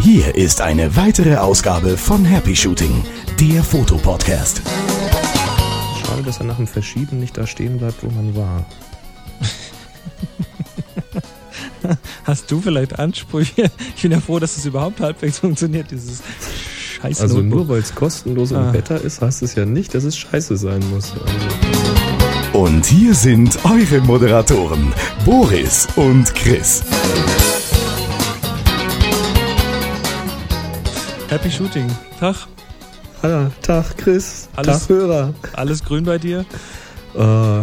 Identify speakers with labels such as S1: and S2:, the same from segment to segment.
S1: Hier ist eine weitere Ausgabe von Happy Shooting, der Fotopodcast.
S2: Schade, dass er nach dem Verschieben nicht da stehen bleibt, wo man war.
S3: Hast du vielleicht Ansprüche? Ich bin ja froh, dass es überhaupt halbwegs funktioniert, dieses scheiß
S2: Also
S3: Notebook.
S2: nur weil es kostenlos
S3: Ah.
S2: und Beta ist, heißt es ja nicht, dass es scheiße sein muss. Also,
S1: Und hier sind eure Moderatoren, Boris und Chris.
S3: Happy Shooting. Tag,
S2: Hallo, Tag Chris,
S3: Alles-
S2: Tag Hörer.
S3: alles grün bei dir?
S2: Äh,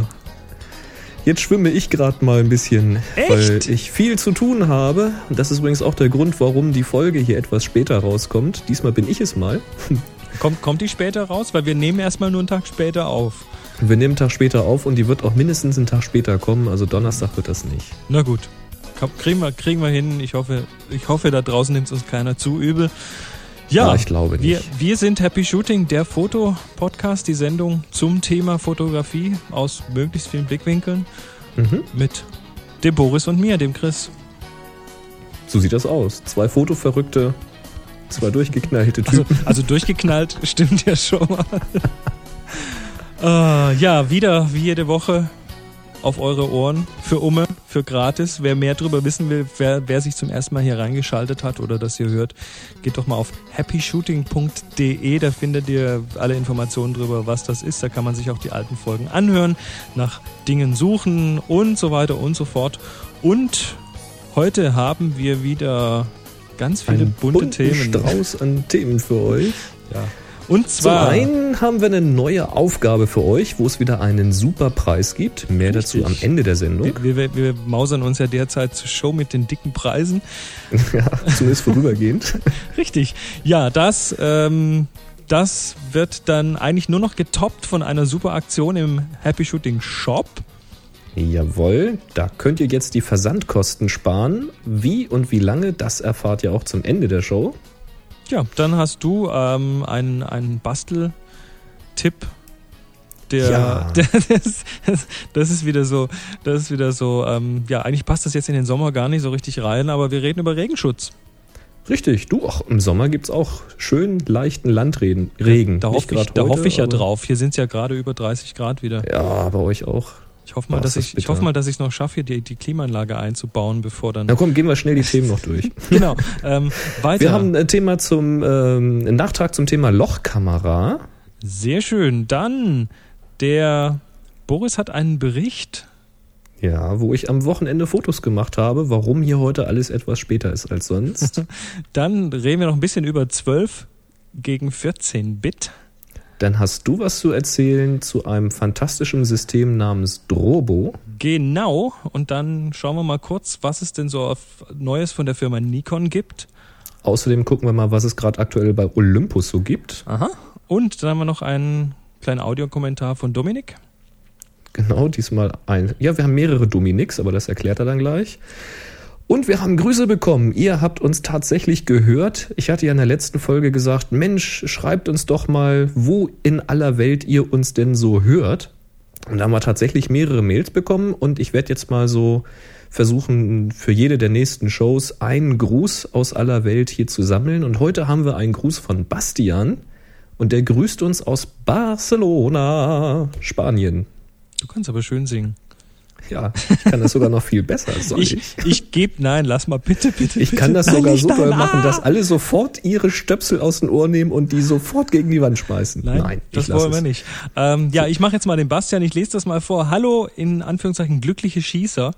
S2: jetzt schwimme ich gerade mal ein bisschen,
S3: Echt?
S2: weil ich viel zu tun habe. Und das ist übrigens auch der Grund, warum die Folge hier etwas später rauskommt. Diesmal bin ich es mal.
S3: Kommt, kommt die später raus? Weil wir nehmen erstmal nur einen Tag später auf.
S2: Wir nehmen einen Tag später auf und die wird auch mindestens einen Tag später kommen. Also Donnerstag wird das nicht.
S3: Na gut. Kriegen, wir, kriegen wir hin. Ich hoffe, ich hoffe, da draußen nimmt es uns keiner zu übel. Ja,
S2: Ja, ich glaube nicht.
S3: wir, wir sind Happy Shooting, der Fotopodcast, die Sendung zum Thema Fotografie aus möglichst vielen Blickwinkeln
S2: Mhm.
S3: mit dem Boris und mir, dem Chris.
S2: So sieht das aus. Zwei Fotoverrückte, zwei durchgeknallte
S3: Also,
S2: Typen.
S3: also durchgeknallt stimmt ja schon mal. äh, ja, wieder wie jede Woche auf eure Ohren für Umme, für gratis. Wer mehr darüber wissen will, wer, wer sich zum ersten Mal hier reingeschaltet hat oder das hier hört, geht doch mal auf happyshooting.de. Da findet ihr alle Informationen darüber, was das ist. Da kann man sich auch die alten Folgen anhören, nach Dingen suchen und so weiter und so fort. Und heute haben wir wieder ganz viele
S2: Einen
S3: bunte Themen.
S2: Strauß an Themen für euch.
S3: Ja. Und
S2: Zum
S3: zwar
S2: einen haben wir eine neue Aufgabe für euch, wo es wieder einen super Preis gibt. Mehr dazu am
S3: Richtig.
S2: Ende der Sendung.
S3: wir, wir, wir mausern uns ja derzeit zur Show mit den dicken Preisen.
S2: ja, zumindest vorübergehend.
S3: Richtig. Ja, das, ähm, das wird dann eigentlich nur noch getoppt von einer super Aktion im Happy Shooting Shop.
S2: Jawohl, da könnt ihr jetzt die Versandkosten sparen. Wie und wie lange, das erfahrt ihr auch zum Ende der Show.
S3: Ja, dann hast du ähm, einen, einen Bastel-Tipp. Der,
S2: Ja.
S3: der das, das, ist wieder so, das ist wieder so, ähm, ja, eigentlich passt das jetzt in den Sommer gar nicht so richtig rein, aber wir reden über Regenschutz.
S2: Richtig, du, auch im Sommer gibt's auch schön leichten Landregen. Regen.
S3: Da hoffe ich, da
S2: heute,
S3: hoffe ich ja drauf. Hier sind es ja gerade über 30 Grad wieder.
S2: Ja, bei euch auch.
S3: Ich hoffe mal,
S2: Boah,
S3: dass ich, ich hoffe mal, dass ich es noch schaffe, hier die, die Klimaanlage einzubauen, bevor dann.
S2: Na komm, gehen wir schnell die Themen noch durch.
S3: Genau. Ähm, weiter.
S2: Wir haben ein Thema zum, ähm, einen Nachtrag zum Thema Lochkamera.
S3: Sehr schön. Dann der Boris hat einen Bericht.
S2: Ja, wo ich am Wochenende Fotos gemacht habe, warum hier heute alles etwas später ist als sonst.
S3: Dann reden wir noch ein bisschen über 12 gegen 14 Bit.
S2: Dann hast du was zu erzählen zu einem fantastischen System namens Drobo.
S3: Genau. Und dann schauen wir mal kurz, was es denn so auf Neues von der Firma Nikon gibt.
S2: Außerdem gucken wir mal, was es gerade aktuell bei Olympus so gibt.
S3: Aha. Und dann haben wir noch einen kleinen Audiokommentar von Dominik.
S2: Genau, diesmal ein. Ja, wir haben mehrere Dominiks, aber das erklärt er dann gleich. Und wir haben Grüße bekommen. Ihr habt uns tatsächlich gehört. Ich hatte ja in der letzten Folge gesagt, Mensch, schreibt uns doch mal, wo in aller Welt ihr uns denn so hört. Und da haben wir tatsächlich mehrere Mails bekommen und ich werde jetzt mal so versuchen, für jede der nächsten Shows einen Gruß aus aller Welt hier zu sammeln. Und heute haben wir einen Gruß von Bastian und der grüßt uns aus Barcelona, Spanien.
S3: Du kannst aber schön singen.
S2: Ja, ich kann das sogar noch viel besser. Soll ich?
S3: Ich, ich gebe, nein, lass mal bitte, bitte.
S2: Ich
S3: bitte.
S2: kann das
S3: Nein,
S2: sogar so doll machen, dass alle sofort ihre Stöpsel aus dem Ohr nehmen und die sofort gegen die Wand schmeißen.
S3: Nein, das
S2: ich lass
S3: wollen wir
S2: es.
S3: nicht. Ähm, ja, ich mache jetzt mal den Bastian, ich lese das mal vor. Hallo, in Anführungszeichen glückliche Schießer.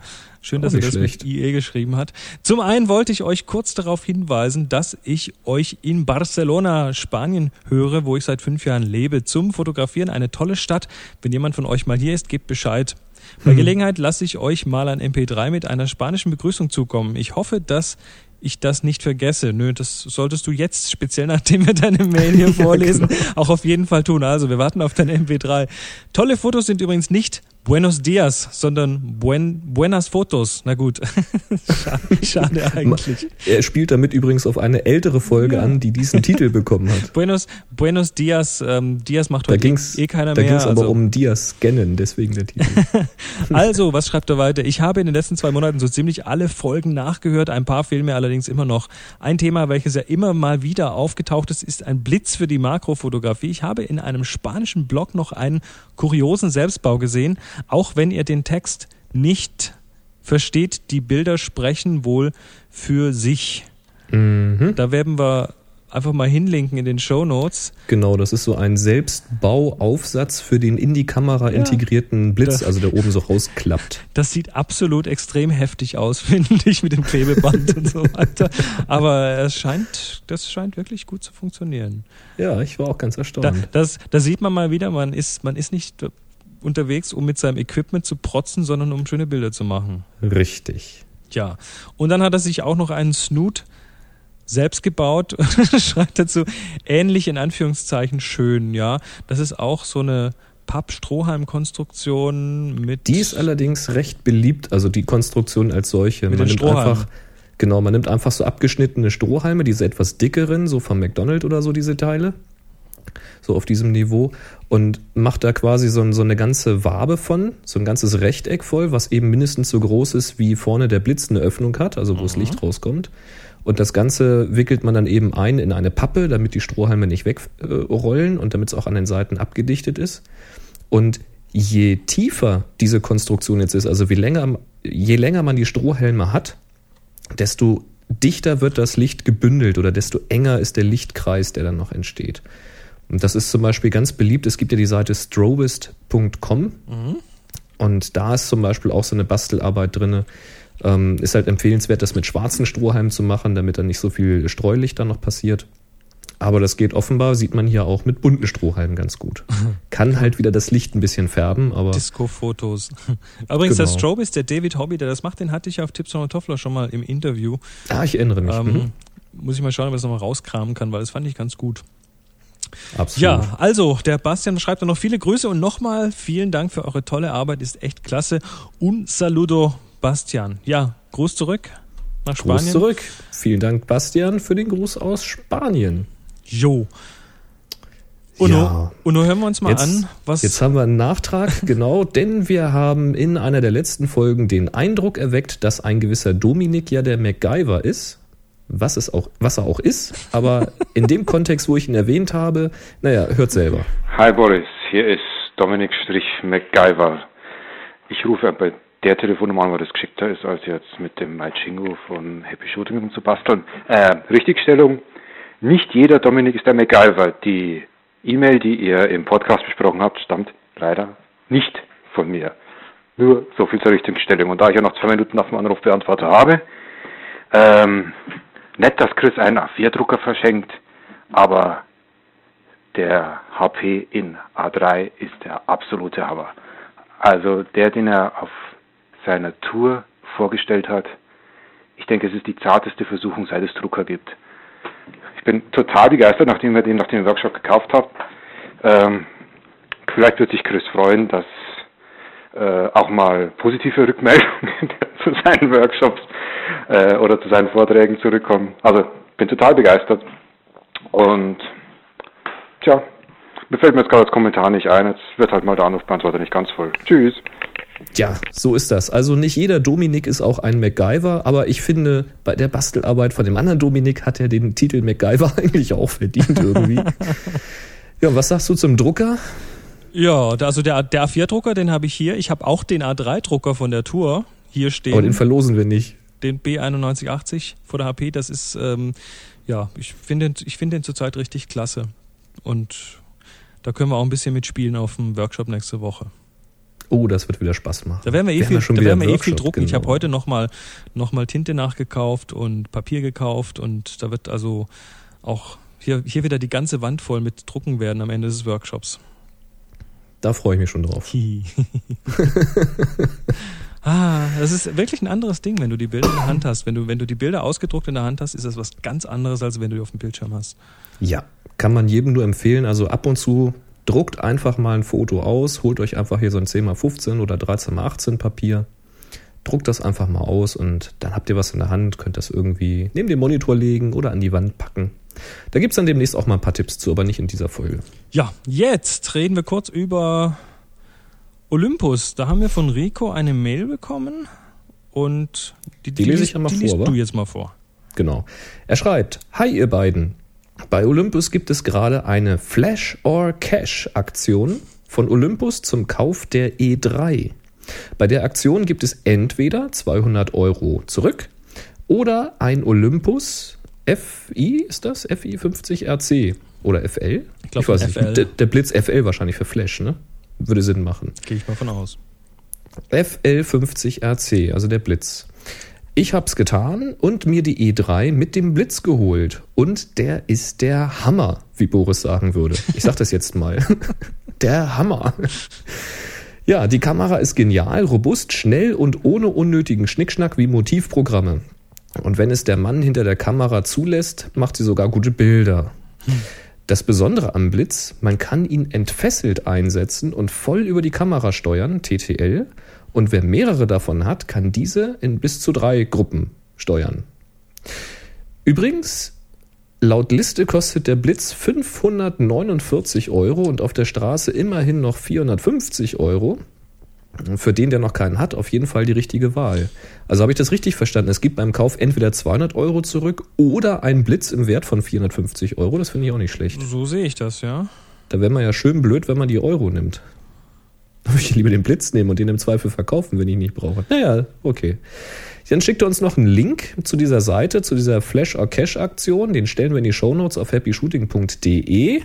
S3: Schön, dass er
S2: nicht
S3: das
S2: schlecht.
S3: mit IE geschrieben hat. Zum einen wollte ich euch kurz darauf hinweisen, dass ich euch in Barcelona, Spanien höre, wo ich seit fünf Jahren lebe. Zum Fotografieren eine tolle Stadt. Wenn jemand von euch mal hier ist, gebt Bescheid. Bei
S2: Hm.
S3: Gelegenheit lasse ich euch mal ein MP3 mit einer spanischen Begrüßung zukommen. Ich hoffe, dass ich das nicht vergesse. Nö, das solltest du jetzt, speziell nachdem wir deine Mail hier vorlesen,
S2: genau.
S3: auch auf jeden Fall tun. Also, wir warten auf dein MP3. Tolle Fotos sind übrigens nicht Buenos Dias, sondern buen, Buenas Fotos. Na gut, schade, schade eigentlich.
S2: Er spielt damit übrigens auf eine ältere Folge
S3: Ja.
S2: an, die diesen Titel bekommen hat.
S3: Buenos, Buenos Dias, ähm, Dias macht
S2: Da
S3: heute
S2: ging's,
S3: eh keiner
S2: da
S3: mehr.
S2: ging's aber
S3: also,
S2: um Dias scannen, deswegen der Titel.
S3: also, was schreibt er weiter? Ich habe in den letzten zwei Monaten so ziemlich alle Folgen nachgehört. Ein paar fehlen mir allerdings immer noch. Ein Thema, welches ja immer mal wieder aufgetaucht ist, ist ein Blitz für die Makrofotografie. Ich habe in einem spanischen Blog noch einen kuriosen Selbstbau gesehen, auch wenn ihr den Text nicht versteht. Die Bilder sprechen wohl für sich.
S2: mhm.
S3: Da werden wir einfach mal hinlinken in den Show Notes.
S2: Genau, das ist so ein Selbstbauaufsatz für den in die Kamera
S3: Ja.
S2: integrierten Blitz,
S3: Da-
S2: also der oben so rausklappt.
S3: Das sieht absolut extrem heftig aus, finde ich, mit dem Klebeband und so weiter. Aber es scheint, das scheint wirklich gut zu funktionieren.
S2: Ja, ich war auch ganz
S3: Da,
S2: erstaunt.
S3: das, da sieht man mal wieder, man ist, man ist nicht unterwegs, um mit seinem Equipment zu protzen, sondern um schöne Bilder zu machen.
S2: Richtig.
S3: Ja. Und dann hat er sich auch noch einen Snoot selbst gebaut und schreibt dazu, ähnlich in Anführungszeichen schön, ja. Das ist auch so eine Papp-Strohhalm-Konstruktion mit.
S2: Die ist allerdings recht beliebt, also die Konstruktion als solche.
S3: Mit
S2: man nimmt einfach, genau, man nimmt einfach so abgeschnittene Strohhalme, diese etwas dickeren, so vom McDonald's oder so diese Teile. So auf diesem Niveau und macht da quasi so, so eine ganze Wabe von, so ein ganzes Rechteck voll, was eben mindestens so groß ist, wie vorne der Blitz eine Öffnung hat, also wo das Licht rauskommt. Und das Ganze wickelt man dann eben ein in eine Pappe, damit die Strohhalme nicht wegrollen und damit es auch an den Seiten abgedichtet ist. Und je tiefer diese Konstruktion jetzt ist, also wie länger, je länger man die Strohhalme hat, desto dichter wird das Licht gebündelt oder desto enger ist der Lichtkreis, der dann noch entsteht. Und das ist zum Beispiel ganz beliebt. Es gibt ja die Seite strobist.com und da ist zum Beispiel auch so eine Bastelarbeit drin. Ähm, ist halt empfehlenswert, das mit schwarzen Strohhalmen zu machen, damit dann nicht so viel Streulicht dann noch passiert. Aber das geht offenbar, sieht man hier auch mit bunten Strohhalmen ganz gut. Kann halt wieder das Licht ein bisschen färben, aber
S3: Disco-Fotos. Übrigens, der
S2: Genau.
S3: Strobe ist der David Hobby, der das macht, den hatte ich auf Tipps von Toffler schon mal im Interview.
S2: ah, ich erinnere mich.
S3: Ähm,
S2: Mhm.
S3: Muss ich mal schauen, ob ich das nochmal rauskramen kann, weil das fand ich ganz gut.
S2: Absolut.
S3: Ja, also, der Bastian schreibt dann noch viele Grüße und nochmal vielen Dank für eure tolle Arbeit, ist echt klasse. Un saludo, Bastian. Ja, Gruß zurück nach
S2: Gruß
S3: Spanien.
S2: zurück. Vielen Dank, Bastian, für den Gruß aus Spanien.
S3: Jo. Und,
S2: Ja.
S3: nun hören wir uns mal
S2: Jetzt-
S3: an, was.
S2: Jetzt haben wir einen Nachtrag, genau, denn wir haben in einer der letzten Folgen den Eindruck erweckt, dass ein gewisser Dominik ja der MacGyver ist. Was, es auch, was er auch ist, aber in dem Kontext, wo ich ihn erwähnt habe, naja, hört selber.
S4: Hi Boris, hier ist Dominik Strich MacGyver. Ich rufe bei der Telefonnummer an, wo das geschickter ist, als jetzt mit dem Maichingo von Happy Shooting rumzubasteln. Äh, Richtigstellung. Nicht jeder Dominik ist der MacGyver. Die E-Mail, die ihr im Podcast besprochen habt, stammt leider nicht von mir. Nur so viel zur Richtigstellung. Und da ich ja noch zwei Minuten auf dem Anrufbeantworter habe, ähm, nett, dass Chris einen A4-Drucker verschenkt, aber der HP in A3 ist der absolute Hammer. Also der, den er auf seiner Tour vorgestellt hat, ich denke, es ist die zarteste Versuchung, seit es Drucker gibt. Ich bin total begeistert, nachdem wir den nach dem Workshop gekauft haben. Ähm, vielleicht wird sich Chris freuen, dass äh, auch mal positive Rückmeldungen zu seinen Workshops äh, oder zu seinen Vorträgen zurückkommen. Also bin total begeistert und Tja, mir fällt mir jetzt gerade als Kommentar nicht ein. Jetzt wird halt mal der Anrufbeantworter nicht ganz voll. Tschüss.
S2: Ja, so ist das. Also nicht jeder Dominik ist auch ein MacGyver, aber ich finde, bei der Bastelarbeit von dem anderen Dominik hat er den Titel MacGyver eigentlich auch verdient irgendwie. ja, was sagst du zum Drucker?
S3: Ja, also der, der A4-Drucker, den habe ich hier. Ich habe auch den A3-Drucker von der Tour hier stehen.
S2: Aber den verlosen wir nicht.
S3: den B9180 vor der HP, das ist, ähm, ja, ich finde den, ich finde den zurzeit richtig klasse. Und da können wir auch ein bisschen mitspielen auf dem Workshop nächste Woche.
S2: Oh, das wird wieder Spaß machen.
S3: Da werden wir eh
S2: haben
S3: viel,
S2: schon
S3: da werden wir eh viel drucken. Ich habe
S2: genau.
S3: heute nochmal noch mal Tinte nachgekauft und Papier gekauft und da wird also auch hier, hier wieder die ganze Wand voll mit Drucken werden am Ende des Workshops.
S2: Da freue ich mich schon drauf.
S3: ah, das ist wirklich ein anderes Ding, wenn du die Bilder in der Hand hast. Wenn du, wenn du die Bilder ausgedruckt in der Hand hast, ist das was ganz anderes, als wenn du die auf dem Bildschirm hast.
S2: Ja, kann man jedem nur empfehlen. Also ab und zu druckt einfach mal ein Foto aus, holt euch einfach hier so ein 10x15 oder 13x18 Papier, druckt das einfach mal aus und dann habt ihr was in der Hand, könnt das irgendwie neben den Monitor legen oder an die Wand packen. Da gibt's dann demnächst auch mal ein paar Tipps zu, aber nicht in dieser Folge.
S3: Ja, jetzt reden wir kurz über Olympus. Da haben wir von Rico eine Mail bekommen und die,
S2: Die lese ich einmal
S3: die
S2: vor,
S3: liest
S2: wa?
S3: du jetzt mal vor.
S2: Genau. Er schreibt, Hi ihr beiden. Bei Olympus gibt es gerade eine Flash or Cash Aktion von Olympus zum Kauf der E3. Bei der Aktion gibt es entweder 200 Euro zurück oder ein Olympus FI, ist das? FI 50 RC oder FL?
S3: Ich glaub,
S2: weiß
S3: FL.
S2: nicht. Der, der Blitz FL wahrscheinlich für Flash, ne? Würde Sinn machen.
S3: Gehe ich mal von aus.
S2: FL50RC, also der Blitz. Ich hab's getan und mir die E3 mit dem Blitz geholt. Und der ist der Hammer, wie Boris sagen würde. Ich sag das jetzt mal. Der Hammer. Ja, die Kamera ist genial, robust, schnell und ohne unnötigen Schnickschnack wie Motivprogramme. Und wenn es der Mann hinter der Kamera zulässt, macht sie sogar gute Bilder. Das Besondere am Blitz, man kann ihn entfesselt einsetzen und voll über die Kamera steuern, TTL. Und wer mehrere davon hat, kann diese in bis zu drei Gruppen steuern. Übrigens, laut Liste kostet der Blitz 549 Euro und auf der Straße immerhin noch 450 Euro. Für den, der noch keinen hat, auf jeden Fall die richtige Wahl. Also habe ich das richtig verstanden? Es gibt beim Kauf entweder 200 Euro zurück oder einen Blitz im Wert von 450 Euro. Das finde ich auch nicht schlecht.
S3: So sehe ich das, ja.
S2: Da wäre man ja schön blöd, wenn man die Euro nimmt. Da würde ich lieber den Blitz nehmen und den im Zweifel verkaufen, wenn ich ihn nicht brauche. Naja, okay. Dann schickt er uns noch einen Link zu dieser Seite, zu dieser Flash or Cash Aktion. Den stellen wir in die Shownotes auf happyshooting.de.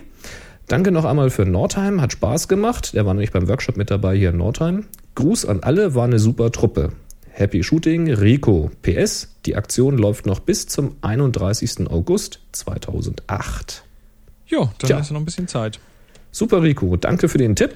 S2: Danke noch einmal für Nordheim, hat Spaß gemacht. Der war nämlich beim Workshop mit dabei hier in Nordheim. Gruß an alle, war eine super Truppe. Happy Shooting, Rico. PS, die Aktion läuft noch bis zum 31. August 2008.
S3: Jo, dann
S2: Tja.
S3: ist ja noch ein bisschen Zeit.
S2: Super, Rico. Danke für den Tipp.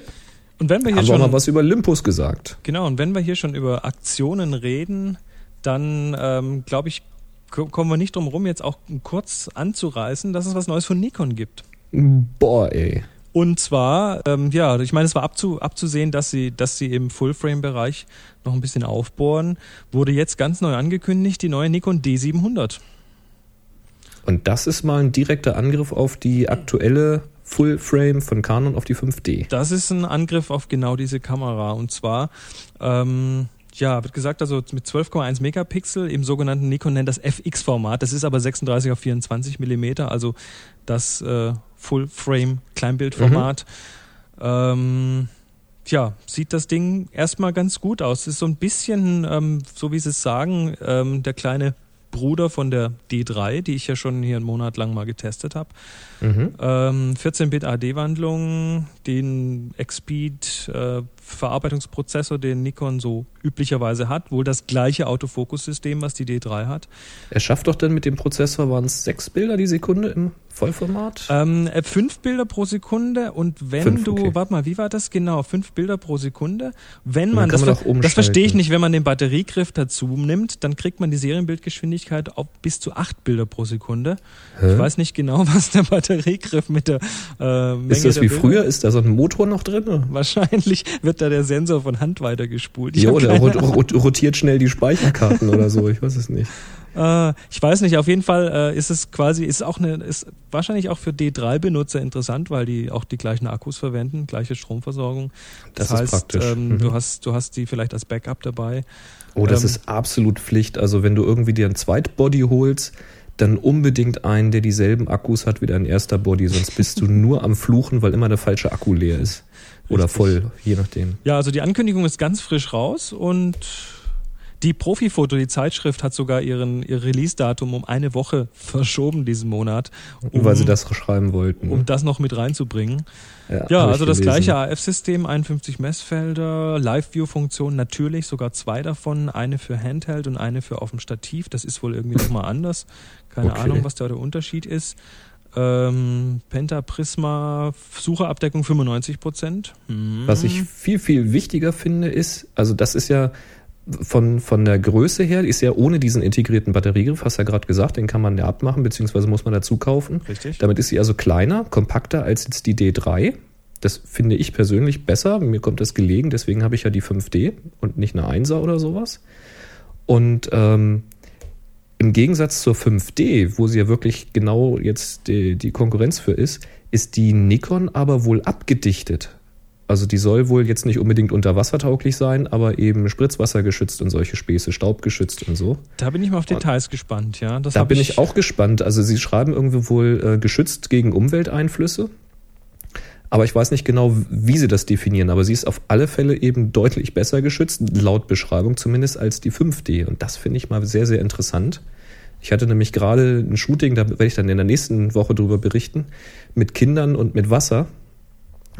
S3: Und wenn wir hier
S2: Haben wir auch
S3: schon
S2: mal was über Olympus gesagt.
S3: Genau, und wenn wir hier schon über Aktionen reden, dann ähm, glaube ich, ko- kommen wir nicht drum rum, jetzt auch kurz anzureißen, dass es was Neues von Nikon gibt.
S2: Boah, ey.
S3: Und zwar, ähm, ja, ich meine, es war abzu, abzusehen, dass sie, dass sie im Full-Frame-Bereich noch ein bisschen aufbohren. Wurde jetzt ganz neu angekündigt, die neue Nikon D700.
S2: Und das ist mal ein direkter Angriff auf die aktuelle Full Frame von Canon auf die 5D.
S3: Das ist ein Angriff auf genau diese Kamera. Und zwar, ähm, ja, wird gesagt, also mit 12,1 Megapixel im sogenannten Nikon nennt das FX-Format. Das ist aber 36 auf 24 Millimeter, also das äh, Full-Frame Kleinbildformat. Ähm, ja, sieht das Ding erstmal ganz gut aus. Ist so ein bisschen, ähm, so wie sie es sagen, ähm, der kleine Bruder von der D3, die ich ja schon hier einen Monat lang mal getestet habe.
S2: Mhm.
S3: Ähm, 14-Bit AD-Wandlung, den X-Speed äh, Verarbeitungsprozessor, den Nikon so üblicherweise hat, wohl das gleiche Autofokus-System, was die D3 hat.
S2: Er schafft doch dann mit dem Prozessor, waren es sechs Bilder die Sekunde im Vollformat?
S3: Ähm, äh, fünf Bilder pro Sekunde und wenn
S2: Fünf,
S3: du,
S2: okay.
S3: warte mal, wie war das genau? Fünf Bilder pro Sekunde. Wenn man, das,
S2: man
S3: ver- das verstehe ich nicht, wenn man den Batteriegriff dazu nimmt, dann kriegt man die Serienbildgeschwindigkeit auf bis zu acht Bilder pro Sekunde.
S2: Hä?
S3: Ich weiß nicht genau, was der Batteriegriff mit der äh, Menge
S2: ist das wie
S3: Bilder-
S2: früher? Ist da so ein Motor noch drin?
S3: Wahrscheinlich wird da der Sensor von Hand weitergespult. Ich
S2: Ja, oder rotiert schnell die Speicherkarten oder so, ich weiß es nicht.
S3: Äh, ich weiß nicht, auf jeden Fall äh, ist es quasi, ist auch eine, ist wahrscheinlich auch für D3-Benutzer interessant, weil die auch die gleichen Akkus verwenden, gleiche Stromversorgung.
S2: Das
S3: Das,
S2: ist
S3: heißt,
S2: praktisch.
S3: Ähm,
S2: Mhm.
S3: du hast, du hast die vielleicht als Backup dabei.
S2: Oh, das
S3: Ähm,
S2: ist absolut Pflicht. Also wenn du irgendwie dir ein Zweitbody holst, dann unbedingt einen, der dieselben Akkus hat wie dein erster Body, sonst bist du nur am Fluchen, weil immer der falsche Akku leer ist. Oder
S3: Richtig.
S2: voll, je nachdem.
S3: Ja, also die Ankündigung ist ganz frisch raus und die Profifoto, die Zeitschrift, hat sogar ihren, ihr Release-Datum um eine Woche verschoben diesen Monat, um,
S2: weil sie das schreiben wollten.
S3: um das noch mit reinzubringen. Ja,
S2: ich
S3: also das
S2: gelesen.
S3: gleiche AF-System, 51 Messfelder, Live-View-Funktion natürlich, sogar zwei davon, eine für Handheld und eine für auf dem Stativ. Das ist wohl irgendwie nochmal anders. Keine
S2: Okay.
S3: Ahnung, was da der Unterschied ist. Ähm, Penta Prisma, Sucherabdeckung 95 Prozent. Hm.
S2: Was ich viel, viel wichtiger finde, ist, also das ist ja von, von der Größe her, ist ja ohne diesen integrierten Batteriegriff, hast du ja gerade gesagt, den kann man ja abmachen, beziehungsweise muss man dazu kaufen.
S3: Richtig.
S2: Damit ist sie also kleiner, kompakter als jetzt die D3. Das finde ich persönlich besser. Mir kommt das gelegen, deswegen habe ich ja die 5D und nicht eine 1er oder sowas. Und ähm, im Gegensatz zur 5D, wo sie ja wirklich genau jetzt die, die Konkurrenz für ist, ist die Nikon aber wohl abgedichtet. Also die soll wohl jetzt nicht unbedingt unterwassertauglich sein, aber eben spritzwassergeschützt und solche Späße, staubgeschützt und so.
S3: Da bin ich mal auf Details und gespannt, ja.
S2: Das da bin ich, ich auch gespannt. Also sie schreiben irgendwie wohl äh, geschützt gegen Umwelteinflüsse. Aber ich weiß nicht genau, wie sie das definieren. Aber sie ist auf alle Fälle eben deutlich besser geschützt, laut Beschreibung zumindest, als die 5D. Und das finde ich mal sehr, sehr interessant. Ich hatte nämlich gerade ein Shooting, da werde ich dann in der nächsten Woche drüber berichten, mit Kindern und mit Wasser.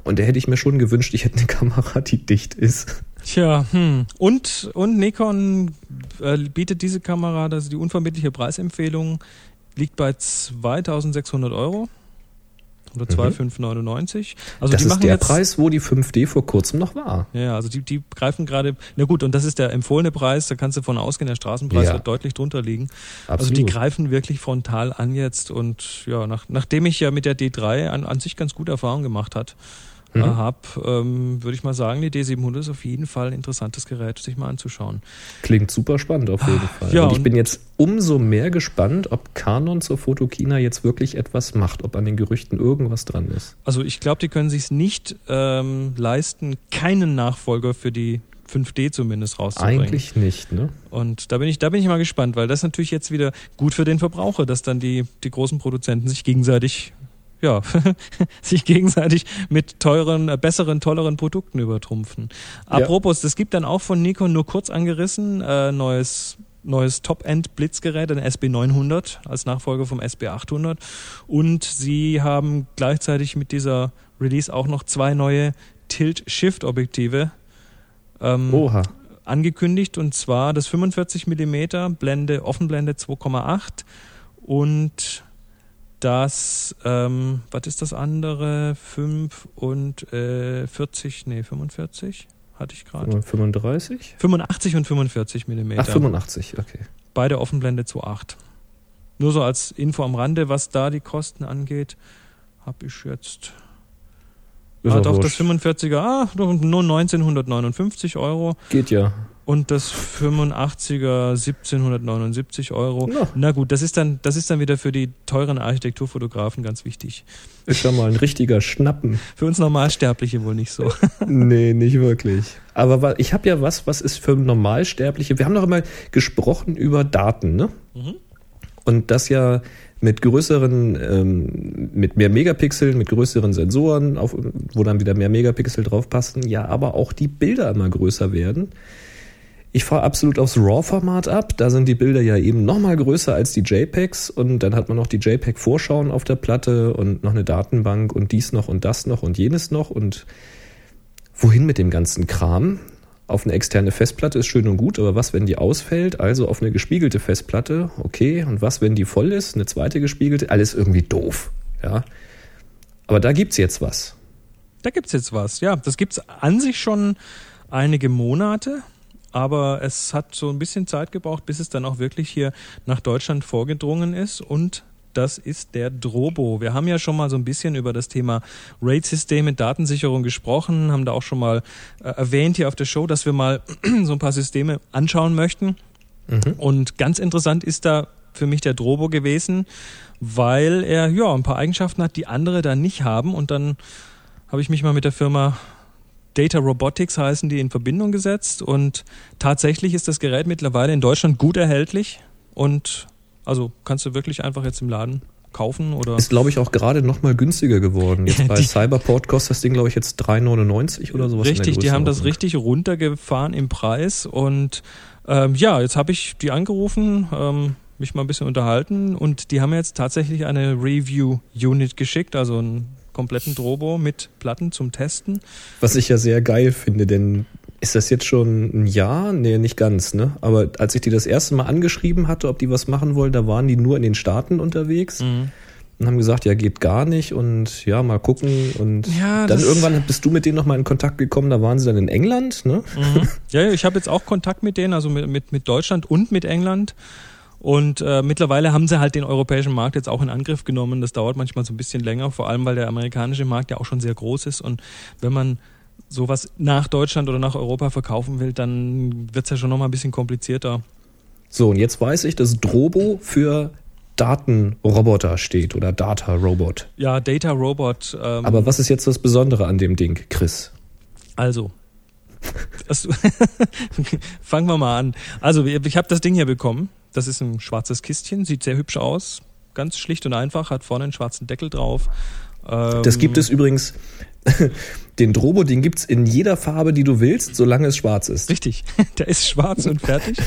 S2: Und da hätte ich mir schon gewünscht, ich hätte eine Kamera, die dicht ist.
S3: Tja, hm. Und, und Nikon äh, bietet diese Kamera, also die unvermittliche Preisempfehlung liegt bei 2600 Euro. Oder 2,599.
S2: Mhm. Also das die ist der jetzt, Preis, wo die 5D vor kurzem noch war.
S3: Ja, also die, die greifen gerade, na gut, und das ist der empfohlene Preis, da kannst du von ausgehen, der Straßenpreis ja. wird deutlich drunter liegen. Absolut. Also die greifen wirklich frontal an jetzt und ja, nach, nachdem ich ja mit der D3 an, an sich ganz gute Erfahrungen gemacht hat, mhm. Äh, habe, ähm, würde ich mal sagen, die D700 ist auf jeden Fall ein interessantes Gerät, sich mal anzuschauen.
S2: Klingt super spannend auf jeden Fall. Ja, und ich und bin jetzt umso mehr gespannt, ob Canon zur Fotokina jetzt wirklich etwas macht, ob an den Gerüchten irgendwas dran ist.
S3: Also ich glaube, die können sich nicht ähm, leisten, keinen Nachfolger für die 5D zumindest rauszubringen.
S2: Eigentlich nicht, ne?
S3: Und da bin ich, da bin ich mal gespannt, weil das natürlich jetzt wieder gut für den Verbraucher, dass dann die, die großen Produzenten sich gegenseitig ja, sich gegenseitig mit teuren, äh, besseren, tolleren Produkten übertrumpfen. Apropos, das gibt dann auch von Nikon nur kurz angerissen, äh, neues neues Top-End-Blitzgerät, ein SB900 als Nachfolger vom SB800. Und sie haben gleichzeitig mit dieser Release auch noch zwei neue Tilt-Shift-Objektive ähm, angekündigt. Und zwar das 45 mm Blende, Offenblende 2,8 und das, ähm, was ist das andere? 5 und äh, 40, nee, 45 hatte ich gerade.
S2: 35?
S3: 85 und 45 Millimeter.
S2: Ach, 85, okay.
S3: Beide Offenblende zu 8. Nur so als Info am Rande, was da die Kosten angeht, habe ich jetzt. Ist ah, doch, das 45er, ah, nur 1959 Euro.
S2: Geht ja
S3: und das 85er 1779 Euro. Ja. Na gut, das ist dann, das ist dann wieder für die teuren Architekturfotografen ganz wichtig.
S2: Ist ja mal ein richtiger Schnappen.
S3: Für uns Normalsterbliche wohl nicht so.
S2: nee, nicht wirklich. Aber ich habe ja was, was ist für Normalsterbliche? Wir haben doch immer gesprochen über Daten, ne? Mhm. Und das ja mit größeren, ähm, mit mehr Megapixeln, mit größeren Sensoren, auf, wo dann wieder mehr Megapixel drauf passen, ja, aber auch die Bilder immer größer werden. Ich fahre absolut aufs RAW-Format ab. Da sind die Bilder ja eben nochmal größer als die JPEGs und dann hat man noch die JPEG-Vorschauen auf der Platte und noch eine Datenbank und dies noch und das noch und jenes noch und wohin mit dem ganzen Kram? Auf eine externe Festplatte ist schön und gut, aber was, wenn die ausfällt? Also auf eine gespiegelte Festplatte, okay. Und was, wenn die voll ist? Eine zweite gespiegelte? Alles irgendwie doof, ja. Aber da gibt's jetzt was.
S3: Da gibt's jetzt was, ja. Das gibt's an sich schon einige Monate aber es hat so ein bisschen Zeit gebraucht, bis es dann auch wirklich hier nach Deutschland vorgedrungen ist und das ist der Drobo. Wir haben ja schon mal so ein bisschen über das Thema RAID-Systeme, Datensicherung gesprochen, haben da auch schon mal äh, erwähnt hier auf der Show, dass wir mal so ein paar Systeme anschauen möchten. Mhm. Und ganz interessant ist da für mich der Drobo gewesen, weil er ja ein paar Eigenschaften hat, die andere da nicht haben. Und dann habe ich mich mal mit der Firma Data Robotics heißen die in Verbindung gesetzt. Und tatsächlich ist das Gerät mittlerweile in Deutschland gut erhältlich. Und also kannst du wirklich einfach jetzt im Laden kaufen oder?
S2: Ist glaube ich auch gerade noch mal günstiger geworden. Jetzt bei Cyberport kostet das Ding glaube ich jetzt 3,99 oder sowas.
S3: Richtig, die haben das richtig runtergefahren im Preis. Und ähm, ja, jetzt habe ich die angerufen, ähm, mich mal ein bisschen unterhalten. Und die haben jetzt tatsächlich eine Review Unit geschickt, also ein kompletten Drobo mit Platten zum Testen.
S2: Was ich ja sehr geil finde, denn ist das jetzt schon ein Jahr? Nee, nicht ganz, ne? Aber als ich die das erste Mal angeschrieben hatte, ob die was machen wollen, da waren die nur in den Staaten unterwegs. Mhm. Und haben gesagt, ja, geht gar nicht und ja, mal gucken. Und ja, dann irgendwann bist du mit denen nochmal in Kontakt gekommen, da waren sie dann in England, ne?
S3: Mhm. Ja, ich habe jetzt auch Kontakt mit denen, also mit, mit, mit Deutschland und mit England. Und äh, mittlerweile haben sie halt den europäischen Markt jetzt auch in Angriff genommen. Das dauert manchmal so ein bisschen länger, vor allem weil der amerikanische Markt ja auch schon sehr groß ist. Und wenn man sowas nach Deutschland oder nach Europa verkaufen will, dann wird es ja schon nochmal ein bisschen komplizierter.
S2: So, und jetzt weiß ich, dass Drobo für Datenroboter steht oder Data Robot.
S3: Ja, Data Robot.
S2: Ähm, Aber was ist jetzt das Besondere an dem Ding, Chris?
S3: Also, fangen wir mal an. Also, ich habe das Ding hier bekommen. Das ist ein schwarzes Kistchen, sieht sehr hübsch aus. Ganz schlicht und einfach, hat vorne einen schwarzen Deckel drauf.
S2: Ähm, das gibt es übrigens, den Drobo, den gibt es in jeder Farbe, die du willst, solange es schwarz ist.
S3: Richtig, der ist schwarz und fertig.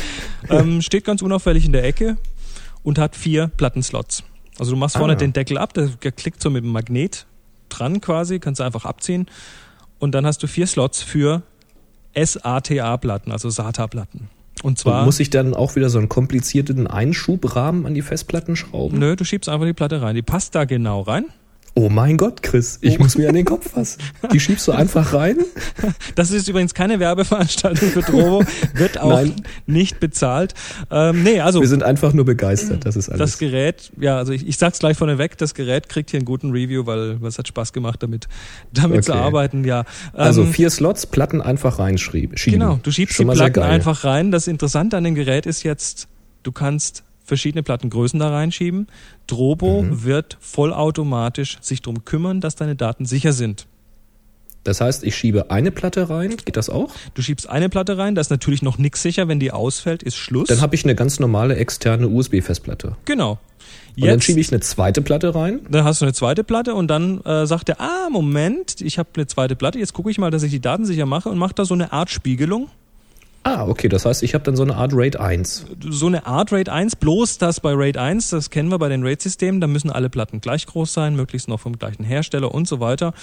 S3: Ähm, steht ganz unauffällig in der Ecke und hat vier Plattenslots. Also du machst vorne ah. den Deckel ab, der, der klickt so mit dem Magnet dran quasi, kannst du einfach abziehen. Und dann hast du vier Slots für SATA-Platten, also SATA-Platten. Und zwar. Und
S2: muss ich dann auch wieder so einen komplizierten Einschubrahmen an die Festplatten schrauben?
S3: Nö, du schiebst einfach die Platte rein. Die passt da genau rein.
S2: Oh mein Gott, Chris, ich oh. muss mir an den Kopf fassen. Die schiebst du einfach rein?
S3: Das ist übrigens keine Werbeveranstaltung für Drobo, wird auch Nein. nicht bezahlt. Ähm, nee, also.
S2: Wir sind einfach nur begeistert, das ist alles.
S3: Das Gerät, ja, also ich, ich sag's gleich vorneweg, das Gerät kriegt hier einen guten Review, weil es hat Spaß gemacht, damit, damit okay. zu arbeiten, ja.
S2: Also ähm, also vier Slots, Platten einfach reinschieben.
S3: Genau, du schiebst Schon die Platten einfach rein. Das Interessante an dem Gerät ist jetzt, du kannst verschiedene Plattengrößen da reinschieben. Drobo mhm. wird vollautomatisch sich darum kümmern, dass deine Daten sicher sind.
S2: Das heißt, ich schiebe eine Platte rein, geht das auch?
S3: Du schiebst eine Platte rein, da ist natürlich noch nichts sicher, wenn die ausfällt, ist Schluss.
S2: Dann habe ich eine ganz normale externe USB-Festplatte.
S3: Genau.
S2: Jetzt, und dann schiebe ich eine zweite Platte rein.
S3: Dann hast du eine zweite Platte und dann äh, sagt er, ah, Moment, ich habe eine zweite Platte, jetzt gucke ich mal, dass ich die Daten sicher mache und macht da so eine Art Spiegelung.
S2: Ah, okay, das heißt, ich habe dann so eine Art RAID 1.
S3: So eine Art RAID 1, bloß das bei RAID 1, das kennen wir bei den RAID-Systemen, da müssen alle Platten gleich groß sein, möglichst noch vom gleichen Hersteller und so weiter.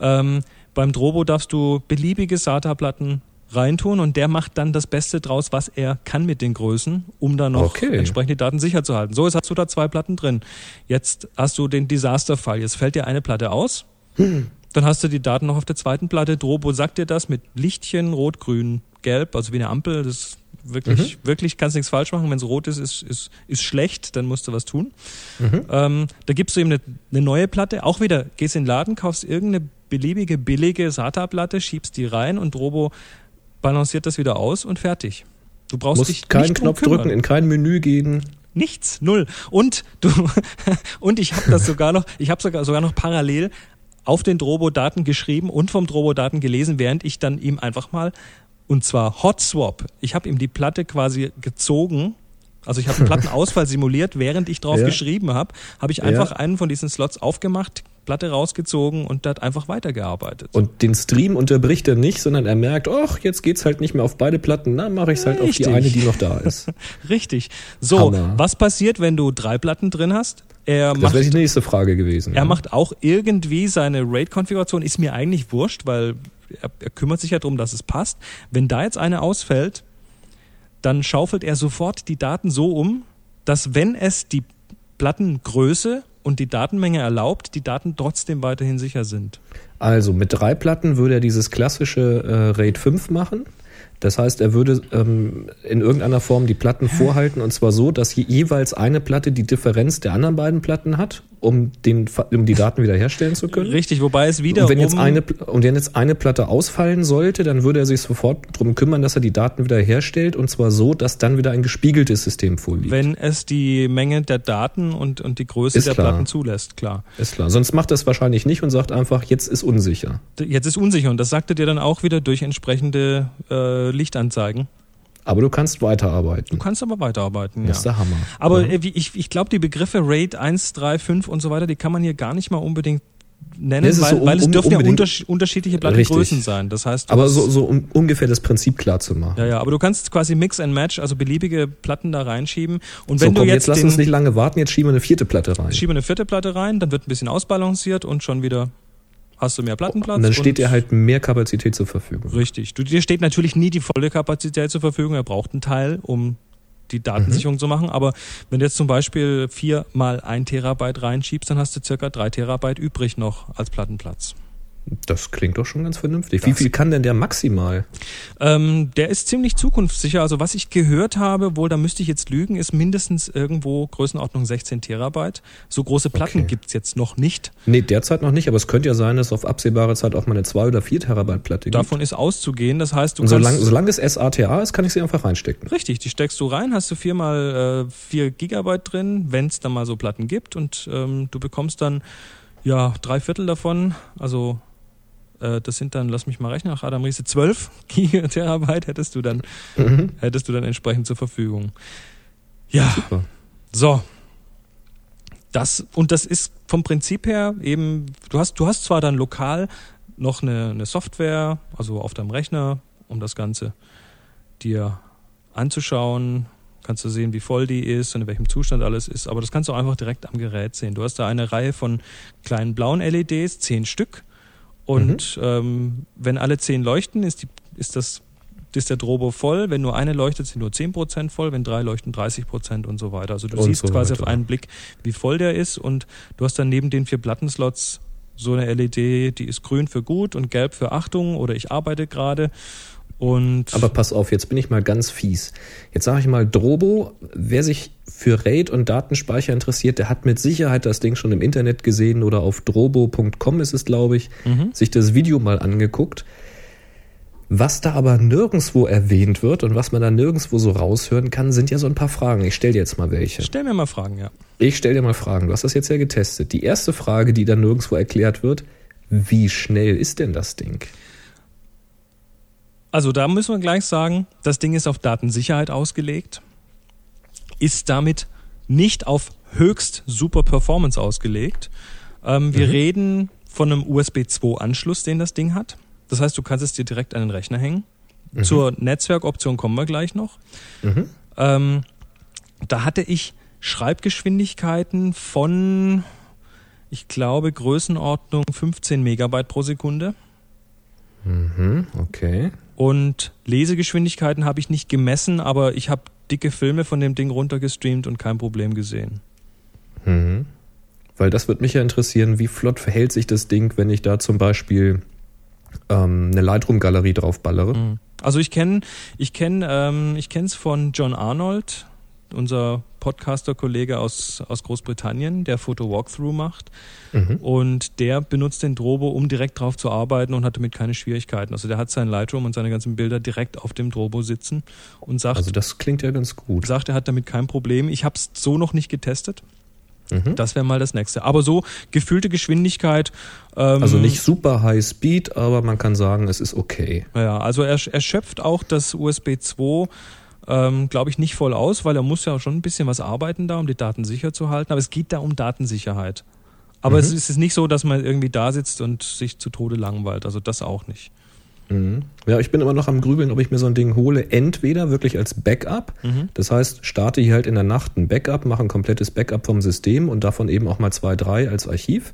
S3: Ähm, beim Drobo darfst du beliebige SATA-Platten reintun und der macht dann das Beste draus, was er kann mit den Größen, um dann noch okay. entsprechend die Daten sicher zu halten. So, jetzt hast du da zwei Platten drin. Jetzt hast du den Disaster-Fall. Jetzt fällt dir eine Platte aus. Hm. Dann hast du die Daten noch auf der zweiten Platte. Drobo sagt dir das mit Lichtchen, rot, grün, gelb, also wie eine Ampel. Das ist wirklich, mhm. wirklich kannst nichts falsch machen. Wenn es rot ist, ist, ist, ist schlecht, dann musst du was tun. Mhm. Ähm, da gibst du ihm eine, eine, neue Platte. Auch wieder, gehst in den Laden, kaufst irgendeine beliebige, billige SATA-Platte, schiebst die rein und Drobo balanciert das wieder aus und fertig.
S2: Du brauchst Musst dich keinen Knopf drücken, in kein Menü gehen.
S3: Nichts, null. Und du und ich habe das sogar noch, ich habe sogar sogar noch parallel auf den Drobo-Daten geschrieben und vom Drobo-Daten gelesen, während ich dann ihm einfach mal und zwar Hot Swap. Ich habe ihm die Platte quasi gezogen. Also ich habe einen Plattenausfall simuliert, während ich drauf ja. geschrieben habe, habe ich einfach ja. einen von diesen Slots aufgemacht, Platte rausgezogen und hat einfach weitergearbeitet.
S2: Und den Stream unterbricht er nicht, sondern er merkt, ach, jetzt geht's halt nicht mehr auf beide Platten, na, mache ich es halt Richtig. auf die eine, die noch da ist.
S3: Richtig. So, Hammer. was passiert, wenn du drei Platten drin hast?
S2: Er das wäre die nächste Frage gewesen.
S3: Er ja. macht auch irgendwie seine RAID-Konfiguration, ist mir eigentlich wurscht, weil er, er kümmert sich ja darum, dass es passt. Wenn da jetzt eine ausfällt, dann schaufelt er sofort die Daten so um, dass wenn es die Plattengröße und die Datenmenge erlaubt, die Daten trotzdem weiterhin sicher sind.
S2: Also mit drei Platten würde er dieses klassische äh, RAID 5 machen. Das heißt, er würde ähm, in irgendeiner Form die Platten vorhalten und zwar so, dass jeweils eine Platte die Differenz der anderen beiden Platten hat um, den, um die Daten wiederherstellen zu können.
S3: Richtig, wobei es wieder.
S2: Und wenn, jetzt eine, und wenn jetzt eine Platte ausfallen sollte, dann würde er sich sofort darum kümmern, dass er die Daten wiederherstellt und zwar so, dass dann wieder ein gespiegeltes System vorliegt.
S3: Wenn es die Menge der Daten und, und die Größe ist der klar. Platten zulässt, klar.
S2: Ist klar. Sonst macht er es wahrscheinlich nicht und sagt einfach, jetzt ist unsicher.
S3: Jetzt ist unsicher und das sagte dir dann auch wieder durch entsprechende äh, Lichtanzeigen.
S2: Aber du kannst weiterarbeiten.
S3: Du kannst aber weiterarbeiten, ja.
S2: Das ist der Hammer.
S3: Aber ja. Äh, ich, ich glaube, die Begriffe RAID 1, 3, 5 und so weiter, die kann man hier gar nicht mal unbedingt nennen, weil, so um, weil es dürfen ja unterschied unterschiedliche Plattengrößen sein. Das heißt,
S2: aber so, so um ungefähr das Prinzip klar zu machen.
S3: Ja, ja, aber du kannst quasi Mix and Match, also beliebige Platten da reinschieben. Und wenn so, komm, du jetzt,
S2: jetzt lass uns nicht lange warten, jetzt schieben wir eine vierte Platte rein.
S3: Schieben wir eine vierte Platte rein, dann wird ein bisschen ausbalanciert und schon wieder hast du mehr Plattenplatz.
S2: Und dann steht dir halt mehr Kapazität zur Verfügung.
S3: Richtig. Du, dir steht natürlich nie die volle Kapazität zur Verfügung. Er braucht einen Teil, um die Datensicherung mhm. zu machen. Aber wenn du jetzt zum Beispiel vier mal ein Terabyte reinschiebst, dann hast du circa drei Terabyte übrig noch als Plattenplatz.
S2: Das klingt doch schon ganz vernünftig. Das Wie viel kann denn der maximal?
S3: Ähm, der ist ziemlich zukunftssicher. Also was ich gehört habe, wohl, da müsste ich jetzt lügen, ist mindestens irgendwo Größenordnung 16 Terabyte. So große Platten okay. gibt's jetzt noch nicht.
S2: Nee, derzeit noch nicht, aber es könnte ja sein, dass auf absehbare Zeit auch mal eine 2 oder 4 Terabyte Platte gibt.
S3: Davon ist auszugehen. Das heißt, du
S2: Und solange, solange es SATA ist, kann ich sie einfach reinstecken.
S3: Richtig, die steckst du rein, hast du viermal äh, 4 Gigabyte drin, wenn es dann mal so Platten gibt und ähm, du bekommst dann ja drei Viertel davon, also das sind dann, lass mich mal rechnen, nach Adam Riese, 12 Gigaterabyte hättest du dann, mhm. hättest du dann entsprechend zur Verfügung. Ja. Super. So. Das, und das ist vom Prinzip her eben, du hast, du hast zwar dann lokal noch eine, eine Software, also auf deinem Rechner, um das Ganze dir anzuschauen, kannst du sehen, wie voll die ist und in welchem Zustand alles ist, aber das kannst du einfach direkt am Gerät sehen. Du hast da eine Reihe von kleinen blauen LEDs, zehn Stück, und mhm. ähm, wenn alle zehn leuchten, ist, die, ist, das, ist der Drobo voll. Wenn nur eine leuchtet, sind nur zehn Prozent voll. Wenn drei leuchten, 30 Prozent und so weiter. Also du und siehst so quasi weiter. auf einen Blick, wie voll der ist. Und du hast dann neben den vier Plattenslots so eine LED, die ist grün für gut und gelb für Achtung oder ich arbeite gerade. Und
S2: Aber pass auf, jetzt bin ich mal ganz fies. Jetzt sage ich mal, Drobo, wer sich für RAID und Datenspeicher interessiert, der hat mit Sicherheit das Ding schon im Internet gesehen oder auf drobo.com ist es, glaube ich, mhm. sich das Video mal angeguckt. Was da aber nirgendwo erwähnt wird und was man da nirgendwo so raushören kann, sind ja so ein paar Fragen. Ich stelle dir jetzt mal welche.
S3: Stell mir mal Fragen, ja.
S2: Ich stelle dir mal Fragen. Du hast das jetzt ja getestet. Die erste Frage, die da nirgendwo erklärt wird, wie schnell ist denn das Ding?
S3: Also da müssen wir gleich sagen, das Ding ist auf Datensicherheit ausgelegt, ist damit nicht auf höchst super Performance ausgelegt. Ähm, wir mhm. reden von einem USB 2 Anschluss, den das Ding hat. Das heißt, du kannst es dir direkt an den Rechner hängen. Mhm. Zur Netzwerkoption kommen wir gleich noch. Mhm. Ähm, da hatte ich Schreibgeschwindigkeiten von, ich glaube, Größenordnung 15 Megabyte pro Sekunde.
S2: Mhm, okay.
S3: Und Lesegeschwindigkeiten habe ich nicht gemessen, aber ich habe dicke Filme von dem Ding runtergestreamt und kein Problem gesehen.
S2: Mhm. Weil das würde mich ja interessieren, wie flott verhält sich das Ding, wenn ich da zum Beispiel ähm, eine Lightroom-Galerie drauf ballere. Mhm.
S3: Also ich kenne ich kenn, ähm, ich kenne es von John Arnold, unser Podcaster-Kollege aus, aus Großbritannien, der Foto-Walkthrough macht. Mhm. Und der benutzt den Drobo, um direkt drauf zu arbeiten und hat damit keine Schwierigkeiten. Also der hat sein Lightroom und seine ganzen Bilder direkt auf dem Drobo sitzen und sagt.
S2: Also das klingt ja ganz gut.
S3: Sagt, er hat damit kein Problem. Ich habe es so noch nicht getestet. Mhm. Das wäre mal das nächste. Aber so gefühlte Geschwindigkeit.
S2: Ähm, also nicht super High Speed, aber man kann sagen, es ist okay.
S3: Ja, also er, er schöpft auch das USB 2 ähm, glaube ich, nicht voll aus, weil er muss ja schon ein bisschen was arbeiten da, um die Daten sicher zu halten. Aber es geht da um Datensicherheit. Aber mhm. es ist nicht so, dass man irgendwie da sitzt und sich zu Tode langweilt. Also das auch nicht.
S2: Mhm. Ja, ich bin immer noch am Grübeln, ob ich mir so ein Ding hole. Entweder wirklich als Backup. Mhm. Das heißt, starte hier halt in der Nacht ein Backup, mache ein komplettes Backup vom System und davon eben auch mal zwei, drei als Archiv.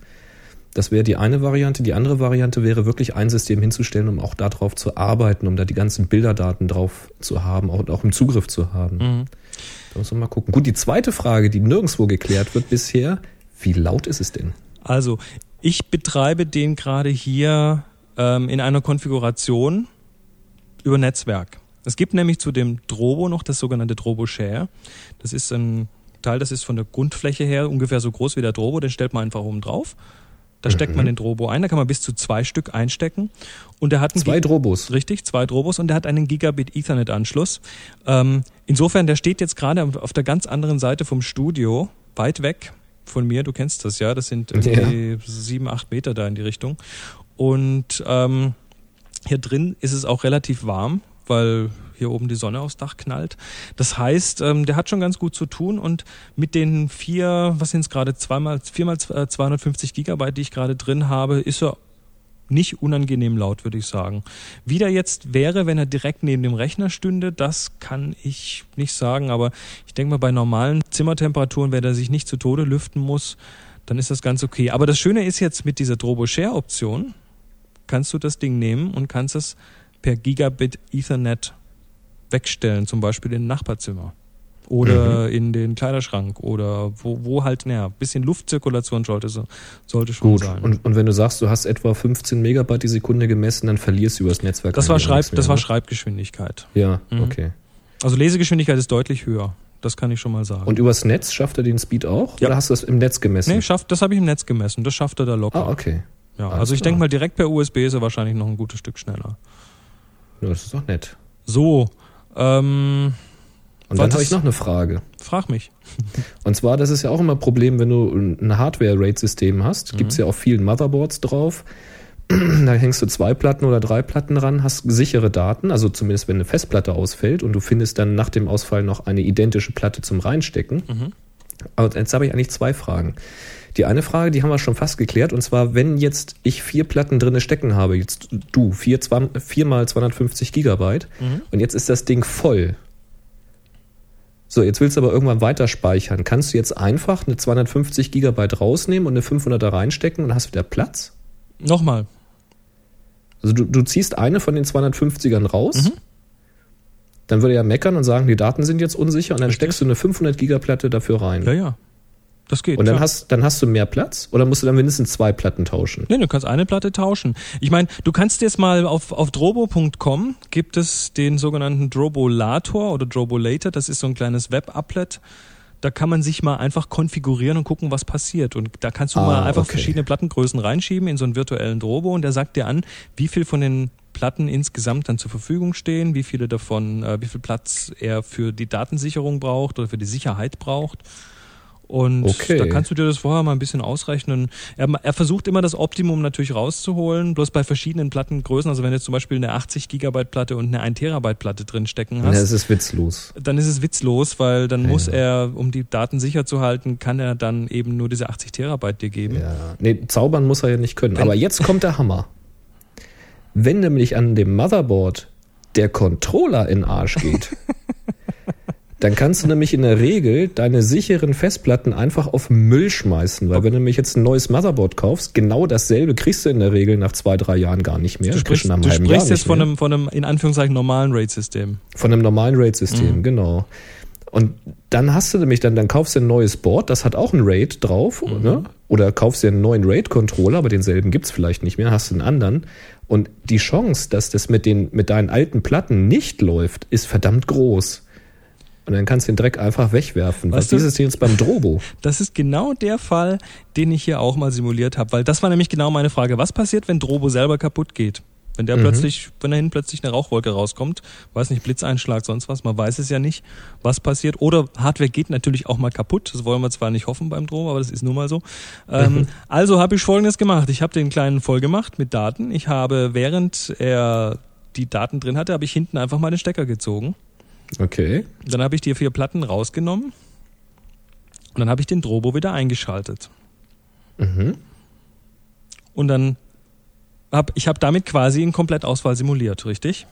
S2: Das wäre die eine Variante. Die andere Variante wäre wirklich ein System hinzustellen, um auch darauf zu arbeiten, um da die ganzen Bilderdaten drauf zu haben und auch im Zugriff zu haben. Mhm. Da muss man mal gucken. Gut, die zweite Frage, die nirgendwo geklärt wird bisher, wie laut ist es denn?
S3: Also, ich betreibe den gerade hier ähm, in einer Konfiguration über Netzwerk. Es gibt nämlich zu dem Drobo noch das sogenannte Drobo Share. Das ist ein Teil, das ist von der Grundfläche her ungefähr so groß wie der Drobo, den stellt man einfach oben drauf. Da steckt man mhm. den Drobo ein, da kann man bis zu zwei Stück einstecken. Und der hat
S2: zwei Drobos.
S3: Richtig, zwei Drobos und der hat einen Gigabit Ethernet-Anschluss. Ähm, insofern, der steht jetzt gerade auf der ganz anderen Seite vom Studio, weit weg von mir. Du kennst das ja, das sind irgendwie ja. sieben, acht Meter da in die Richtung. Und ähm, hier drin ist es auch relativ warm, weil hier oben die Sonne aufs Dach knallt. Das heißt, ähm, der hat schon ganz gut zu tun und mit den vier, was sind es gerade, zweimal, viermal 250 äh, Gigabyte, die ich gerade drin habe, ist er nicht unangenehm laut, würde ich sagen. Wie der jetzt wäre, wenn er direkt neben dem Rechner stünde, das kann ich nicht sagen, aber ich denke mal, bei normalen Zimmertemperaturen, wenn er sich nicht zu Tode lüften muss, dann ist das ganz okay. Aber das Schöne ist jetzt mit dieser Drobo Share Option, kannst du das Ding nehmen und kannst es per Gigabit Ethernet wegstellen, zum Beispiel in ein Nachbarzimmer. oder in den Kleiderschrank oder wo, wo halt, naja, bisschen Luftzirkulation sollte, so- sollte schon
S2: Gut.
S3: sein.
S2: Und, und wenn du sagst, du hast etwa 15 Megabyte die Sekunde gemessen, dann verlierst du übers Netzwerk.
S3: das war, Schreib,
S2: mehr,
S3: das war? Schreibgeschwindigkeit.
S2: Ja,
S3: Mhm.
S2: okay.
S3: Also Lesegeschwindigkeit ist deutlich höher. Das kann ich schon mal sagen.
S2: Und übers Netz schafft er den Speed auch?
S3: Ja.
S2: Oder hast du das im Netz gemessen?
S3: nee, schafft, das habe ich im Netz gemessen. Das schafft er da locker.
S2: ah, okay.
S3: ja,
S2: alles
S3: also ich denke mal, direkt per USB ist er wahrscheinlich noch ein gutes Stück schneller.
S2: Ja, das ist doch nett.
S3: So, ähm,
S2: Und dann habe ich noch eine Frage.
S3: frag mich.
S2: Und zwar, das ist ja auch immer ein Problem, wenn du ein Hardware-RAID-System hast. Gibt's ja auf vielen Motherboards drauf. da hängst du zwei Platten oder drei Platten ran, hast sichere Daten, also zumindest wenn eine Festplatte ausfällt und du findest dann nach dem Ausfall noch eine identische Platte zum Reinstecken. Aber jetzt habe ich eigentlich zwei Fragen. Die eine Frage, die haben wir schon fast geklärt, und zwar, wenn jetzt ich vier Platten drinne stecken habe, jetzt du, vier, zwei, vier mal 250 Gigabyte, und jetzt ist das Ding voll. So, jetzt willst du aber irgendwann weiter speichern. Kannst du jetzt einfach eine 250 Gigabyte rausnehmen und eine 500er reinstecken und hast wieder Platz?
S3: Nochmal.
S2: Also du, du ziehst eine von den 250ern raus,
S3: Mhm.
S2: dann würde er meckern und sagen, die Daten sind jetzt unsicher und dann
S3: Richtig.
S2: steckst du eine 500 Gigaplatte dafür rein.
S3: Ja, ja. Das geht.
S2: Und dann
S3: klar.
S2: hast, dann hast du mehr Platz oder musst du dann mindestens zwei Platten tauschen?
S3: Nee, du kannst eine Platte tauschen. Ich meine, du kannst jetzt mal auf, auf drobo.com gibt es den sogenannten Drobolator oder Drobolator. Das ist so ein kleines Web-Applet. Da kann man sich mal einfach konfigurieren und gucken, was passiert. Und da kannst du
S2: Ah,
S3: mal einfach
S2: okay.
S3: verschiedene Plattengrößen reinschieben in so einen virtuellen Drobo und der sagt dir an, wie viel von den Platten insgesamt dann zur Verfügung stehen, wie viele davon, äh, wie viel Platz er für die Datensicherung braucht oder für die Sicherheit braucht. Und
S2: Okay.
S3: da kannst du dir das vorher mal ein bisschen ausrechnen. Er, er versucht immer das Optimum natürlich rauszuholen, bloß bei verschiedenen Plattengrößen. Also wenn du jetzt zum Beispiel eine 80 Gigabyte Platte und eine 1 Terabyte Platte drin stecken
S2: Ja,
S3: hast,
S2: das ist witzlos.
S3: dann ist es witzlos, weil dann
S2: Ja.
S3: muss er, um die Daten sicher zu halten, kann er dann eben nur diese 80 Terabyte dir geben.
S2: Ja. Nee, zaubern muss er ja nicht können.
S3: Wenn-
S2: Aber jetzt kommt der Hammer. Wenn nämlich an dem Motherboard der Controller in Arsch geht, dann kannst du nämlich in der Regel deine sicheren Festplatten einfach auf Müll schmeißen. Weil wenn du nämlich jetzt ein neues Motherboard kaufst, genau dasselbe kriegst du in der Regel nach zwei, drei Jahren gar nicht mehr.
S3: Du sprichst, du sprichst jetzt von einem, von einem, in Anführungszeichen, normalen RAID-System.
S2: Von einem normalen RAID-System,
S3: Mhm.
S2: genau. Und dann hast du nämlich dann, dann kaufst du ein neues Board, das hat auch ein RAID drauf,
S3: Mhm.
S2: ne? Oder kaufst dir einen neuen RAID-Controller, aber denselben gibt's vielleicht nicht mehr, hast du einen anderen. Und die Chance, dass das mit den, mit deinen alten Platten nicht läuft, ist verdammt groß. Und dann kannst du den Dreck einfach wegwerfen. Was
S3: Weißt du-
S2: dieses jetzt beim Drobo?
S3: Das ist genau der Fall, den ich hier auch mal simuliert habe, weil das war nämlich genau meine Frage. Was passiert, wenn Drobo selber kaputt geht? Wenn der
S2: Mhm.
S3: plötzlich, wenn da hinten plötzlich eine Rauchwolke rauskommt, weiß nicht, Blitzeinschlag, sonst was, man weiß es ja nicht, was passiert. Oder Hardware geht natürlich auch mal kaputt. Das wollen wir zwar nicht hoffen beim Drobo, aber das ist nun mal so. Ähm, also habe ich folgendes gemacht. Ich habe den kleinen voll gemacht mit Daten. Ich habe, während er die Daten drin hatte, habe ich hinten einfach mal den Stecker gezogen.
S2: Okay.
S3: Dann habe ich die vier Platten rausgenommen und dann habe ich den Drobo wieder eingeschaltet.
S2: Mhm.
S3: Und dann habe ich habe damit quasi einen Komplettausfall simuliert, richtig?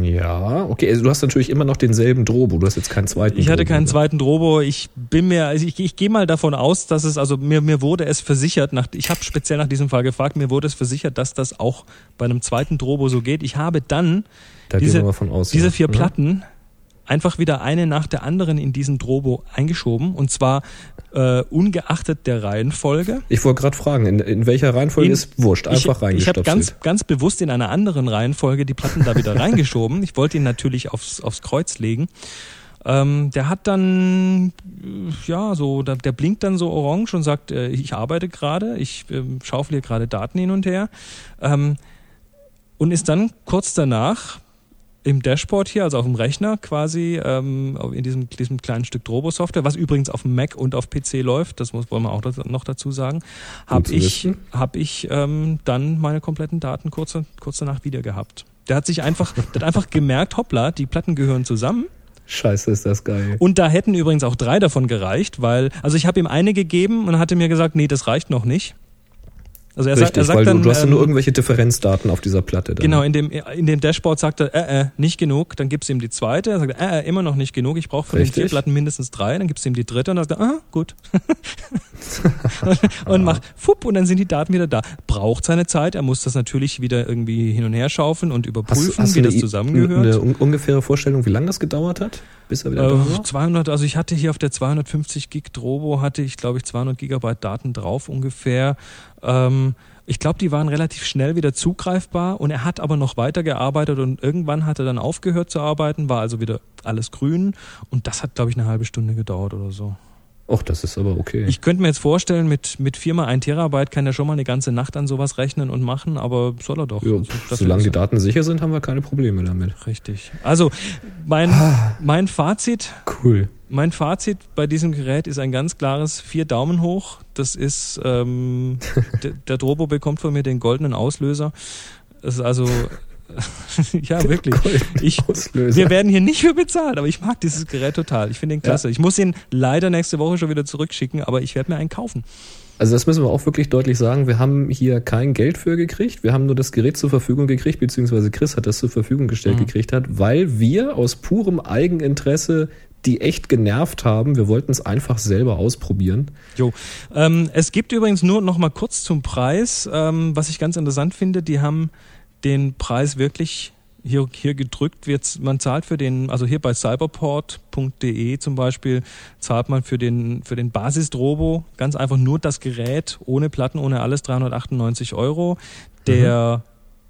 S2: Ja, okay. Also du hast natürlich immer noch denselben Drobo. Du hast jetzt keinen zweiten
S3: Ich hatte
S2: Drobo,
S3: keinen
S2: ne?
S3: zweiten Drobo. Ich bin mir, also ich, ich gehe mal davon aus, dass es, also mir, mir wurde es versichert, nach, ich habe speziell nach diesem Fall gefragt, mir wurde es versichert, dass das auch bei einem zweiten Drobo so geht. Ich habe dann
S2: Da
S3: diese,
S2: aus.
S3: diese
S2: ja.
S3: vier
S2: Mhm.
S3: Platten einfach wieder eine nach der anderen in diesen Drobo eingeschoben und zwar äh, ungeachtet der Reihenfolge.
S2: Ich wollte gerade fragen, in, in welcher Reihenfolge
S3: In-
S2: ist wurscht, einfach
S3: ich, ich habe
S2: reingestopft.
S3: ganz, ganz bewusst in einer anderen Reihenfolge die Platten da wieder reingeschoben. Ich wollte ihn natürlich aufs, aufs Kreuz legen. Ähm, der hat dann, äh, ja, so, der, blinkt dann so orange und sagt, äh, ich arbeite gerade, ich ähm, schaufel hier gerade Daten hin und her. Ähm, und ist dann kurz danach im Dashboard hier, also auf dem Rechner quasi, ähm, in diesem, diesem kleinen Stück Drobo-Software, was übrigens auf dem Mac und auf PC läuft, das muss, wollen wir auch noch dazu sagen, habe ich, hab ich ähm, dann meine kompletten Daten kurz, kurz danach wieder gehabt. Der hat sich einfach, der hat einfach gemerkt, hoppla, die Platten gehören zusammen.
S2: Scheiße, ist das geil.
S3: Und da hätten übrigens auch drei davon gereicht, weil, also ich habe ihm eine gegeben und hatte mir gesagt, nee, das reicht noch nicht. Also er, sagt,
S2: Richtig,
S3: er sagt dann,
S2: du, du hast ja
S3: ähm,
S2: nur irgendwelche Differenzdaten auf dieser Platte. Dann.
S3: Genau, in dem, in dem Dashboard sagt er, äh, äh, nicht genug, dann gibst du ihm die zweite, er sagt, äh, äh, immer noch nicht genug, ich brauche von den
S2: Richtig.
S3: vier Platten mindestens drei, dann gibst du ihm die dritte und dann sagt er, ah, gut. und mach fupp und dann sind die Daten wieder da. Braucht seine Zeit, er muss das natürlich wieder irgendwie hin und her schaufeln und überprüfen,
S2: Hast, hast
S3: wie das zusammengehört.
S2: eine un ungefähre Vorstellung, wie lange das gedauert hat, bis er wieder da
S3: Äh,
S2: war?
S3: 200, also ich hatte hier auf der 250 Gig Drobo hatte ich glaube ich 200 Gigabyte Daten drauf ungefähr. Ähm, ich glaube, die waren relativ schnell wieder zugreifbar und er hat aber noch weitergearbeitet und irgendwann hat er dann aufgehört zu arbeiten, war also wieder alles grün und das hat glaube ich eine halbe Stunde gedauert oder so.
S2: Och, das ist aber okay.
S3: Ich könnte mir jetzt vorstellen, mit, mit viermal ein Terabyte kann er schon mal eine ganze Nacht an sowas rechnen und machen, aber soll er doch.
S2: jo,
S3: Also,
S2: solange die Daten sicher sind, haben wir keine Probleme damit.
S3: Richtig. Also mein, mein Fazit,
S2: Cool.
S3: mein Fazit bei diesem Gerät ist ein ganz klares vier Daumen hoch. Das ist ähm, der, der Drobo bekommt von mir den goldenen Auslöser. Das ist also ja wirklich. Ich, wir werden hier nicht für bezahlt, aber ich mag dieses Gerät total. Ich finde ihn klasse. Ich muss ihn leider nächste Woche schon wieder zurückschicken, aber ich werde mir einen kaufen.
S2: Also das müssen wir auch wirklich deutlich sagen. Wir haben hier kein Geld für gekriegt. Wir haben nur das Gerät zur Verfügung gekriegt, beziehungsweise Chris hat das zur Verfügung gestellt
S3: Mhm.
S2: gekriegt hat, weil wir aus purem Eigeninteresse die echt genervt haben. Wir wollten es einfach selber ausprobieren.
S3: Jo. Ähm, es gibt übrigens nur noch mal kurz zum Preis, ähm, was ich ganz interessant finde, die haben den Preis wirklich hier, hier gedrückt. Wird, man zahlt für den, also hier bei cyberport.de zum Beispiel, zahlt man für den, für den Basis-Drobo ganz einfach nur das Gerät, ohne Platten, ohne alles, 398 Euro. Der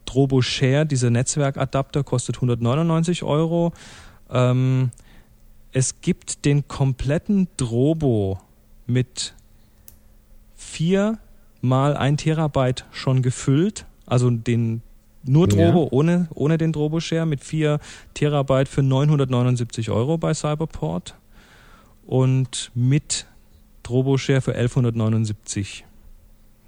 S3: Drobo Share, dieser Netzwerkadapter, kostet 199 Euro. Ähm, es gibt den kompletten Drobo mit vier mal ein Terabyte schon gefüllt, also den nur
S2: Ja.
S3: Drobo ohne, ohne den Drobo Share mit vier Terabyte für 979 Euro bei Cyberport und mit Drobo Share für 1179.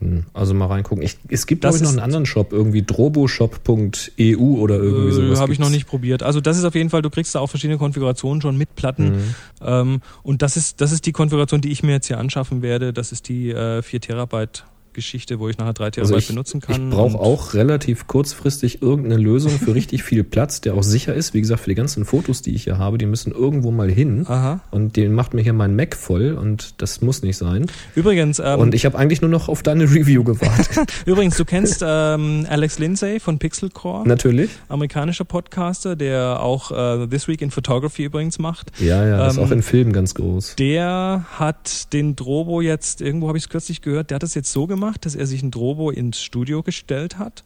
S2: Hm, Also mal reingucken. Ich, es gibt, glaube ich, noch einen anderen Shop, irgendwie droboshop.eu oder irgendwie
S3: Äh,
S2: sowas.
S3: Habe ich noch nicht probiert. Also das ist auf jeden Fall, du kriegst da auch verschiedene Konfigurationen schon mit Platten.
S2: Mhm.
S3: Ähm, und das ist, das ist die Konfiguration, die ich mir jetzt hier anschaffen werde. Das ist die äh, 4 Terabyte Geschichte, wo ich nachher 3 Terabyte
S2: Also ich,
S3: benutzen
S2: ich
S3: kann.
S2: brauche
S3: Und-
S2: auch relativ kurzfristig irgendeine Lösung für richtig viel Platz, der auch sicher ist. Wie gesagt, für die ganzen Fotos, die ich hier habe, die müssen irgendwo mal hin.
S3: Aha.
S2: Und den macht mir hier mein Mac voll und das muss nicht sein.
S3: Übrigens, ähm,
S2: und ich habe eigentlich nur noch auf deine Review gewartet.
S3: übrigens, du kennst ähm, Alex Lindsay von Pixelcore,
S2: Natürlich.
S3: amerikanischer Podcaster, der auch äh, This Week in Photography übrigens macht.
S2: Ja, ja, ist
S3: Ähm,
S2: auch in Filmen ganz groß.
S3: Der hat den Drobo jetzt, irgendwo habe ich es kürzlich gehört, der hat das jetzt so gemacht, dass er sich ein Drobo ins Studio gestellt hat.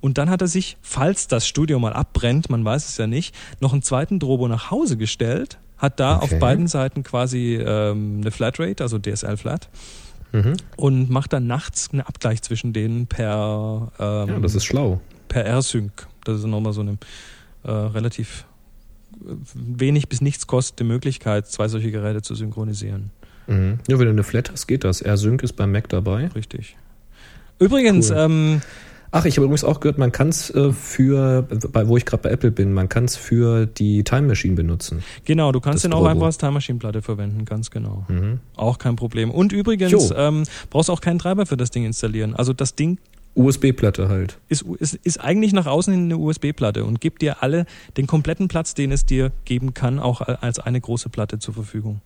S3: Und dann hat er sich, falls das Studio mal abbrennt, man weiß es ja nicht, noch einen zweiten Drobo nach Hause gestellt, hat da
S2: Okay.
S3: auf beiden Seiten quasi ähm, eine Flatrate, also DSL Flat,
S2: Mhm.
S3: und macht dann nachts einen Abgleich zwischen denen per, ähm,
S2: Ja, das ist schlau.
S3: per R-Sync. Das ist nochmal so eine äh, relativ äh, wenig bis nichts kostende Möglichkeit, zwei solche Geräte zu synchronisieren.
S2: Mhm. Ja, wenn du eine Flat hast, geht das. R-Sync ist beim Mac dabei.
S3: Richtig. Übrigens,
S2: Cool.
S3: ähm,
S2: Ach, ich habe übrigens auch gehört, man kann es äh, für, bei, wo ich gerade bei Apple bin, man kann es für die Time Machine benutzen.
S3: genau, du kannst den auch einfach als Time Machine Platte verwenden, ganz genau.
S2: Mhm.
S3: Auch kein Problem. Und übrigens, ähm, brauchst auch keinen Treiber für das Ding installieren. Also das Ding
S2: USB-Platte halt.
S3: ist, ist, ist eigentlich nach außen hin eine USB-Platte und gibt dir alle den kompletten Platz, den es dir geben kann, auch als eine große Platte zur Verfügung.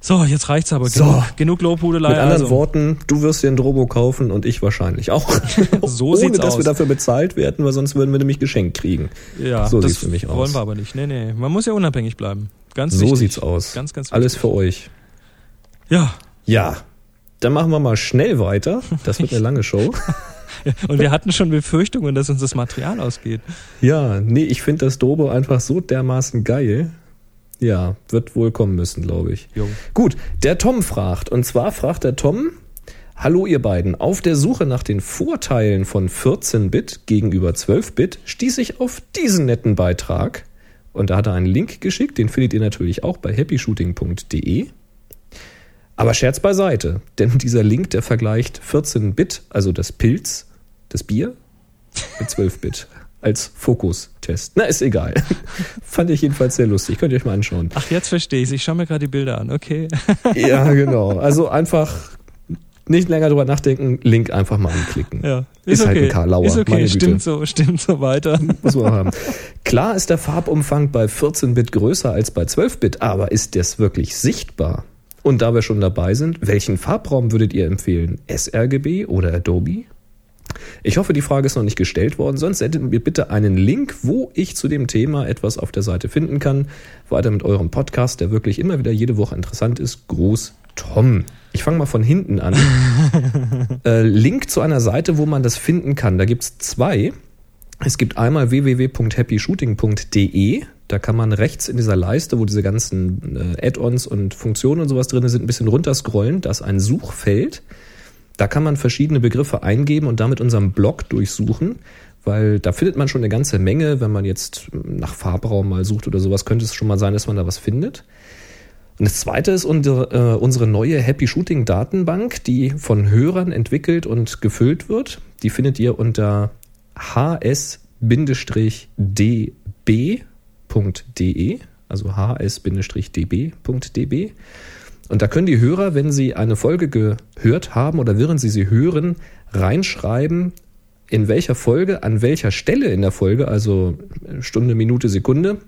S3: So, jetzt reicht's aber.
S2: So.
S3: Genug, genug Lobhudelei.
S2: Mit anderen
S3: also.
S2: Worten, du wirst dir ein Drobo kaufen und ich wahrscheinlich auch.
S3: So
S2: Ohne,
S3: sieht's
S2: dass
S3: aus.
S2: wir dafür bezahlt werden, weil sonst würden wir nämlich geschenkt kriegen.
S3: Ja,
S2: So
S3: das
S2: sieht's nämlich aus.
S3: wollen wir aber nicht. Nee, nee. Man muss ja unabhängig bleiben. Ganz
S2: So
S3: wichtig.
S2: sieht's aus.
S3: Ganz, ganz
S2: Alles
S3: wichtig.
S2: für euch.
S3: Ja.
S2: Ja. Dann machen wir mal schnell weiter. Das wird eine lange Show.
S3: Und wir hatten schon Befürchtungen, dass uns das Material ausgeht.
S2: Ja, nee, ich finde das Drobo einfach so dermaßen geil. Ja, wird wohl kommen müssen, glaube ich.
S3: Jo.
S2: Gut, der Tom fragt. Und zwar fragt der Tom, Hallo ihr beiden, auf der Suche nach den Vorteilen von 14-Bit gegenüber 12-Bit stieß ich auf diesen netten Beitrag. Und da hat er einen Link geschickt, den findet ihr natürlich auch bei happyshooting.de. Aber Scherz beiseite, denn dieser Link, der vergleicht 14-Bit, also das Pilz, das Bier, mit 12-Bit als Fokustest. Na, ist egal. Fand ich jedenfalls sehr lustig. Könnt ihr euch mal anschauen.
S3: Ach, jetzt verstehe ich Ich schaue mir gerade die Bilder an. Okay.
S2: Ja, genau. Also einfach nicht länger drüber nachdenken, Link einfach mal anklicken.
S3: Ja.
S2: Ist halt ein Karlauer,
S3: Ist okay, stimmt so, stimmt so weiter.
S2: Muss man haben. Klar ist der Farbumfang bei 14-Bit größer als bei 12-Bit, aber ist das wirklich sichtbar? Und da wir schon dabei sind, welchen Farbraum würdet ihr empfehlen? sRGB oder Adobe? Ich hoffe, die Frage ist noch nicht gestellt worden, sonst sendet mir bitte einen Link, wo ich zu dem Thema etwas auf der Seite finden kann. Weiter mit eurem Podcast, der wirklich immer wieder jede Woche interessant ist. Gruß Tom. Ich fange mal von hinten an. äh, Link zu einer Seite, wo man das finden kann. Da gibt's zwei. Es gibt einmal www.happyshooting.de. Da kann man rechts in dieser Leiste, wo diese ganzen äh, Add-ons und Funktionen und sowas drin sind, ein bisschen runterscrollen. Da ist ein Suchfeld. Da kann man verschiedene Begriffe eingeben und damit unseren Blog durchsuchen, weil da findet man schon eine ganze Menge. Wenn man jetzt nach Farbraum mal sucht oder sowas, könnte es schon mal sein, dass man da was findet. Und das zweite ist unsere, äh, unsere neue Happy Shooting Datenbank, die von Hörern entwickelt und gefüllt wird. Die findet ihr unter hs-db.de, also hs-db.db. Und da können die Hörer, wenn sie eine Folge gehört haben oder während sie sie hören, reinschreiben, in welcher Folge, an welcher Stelle in der Folge, also Stunde, Minute, Sekunde,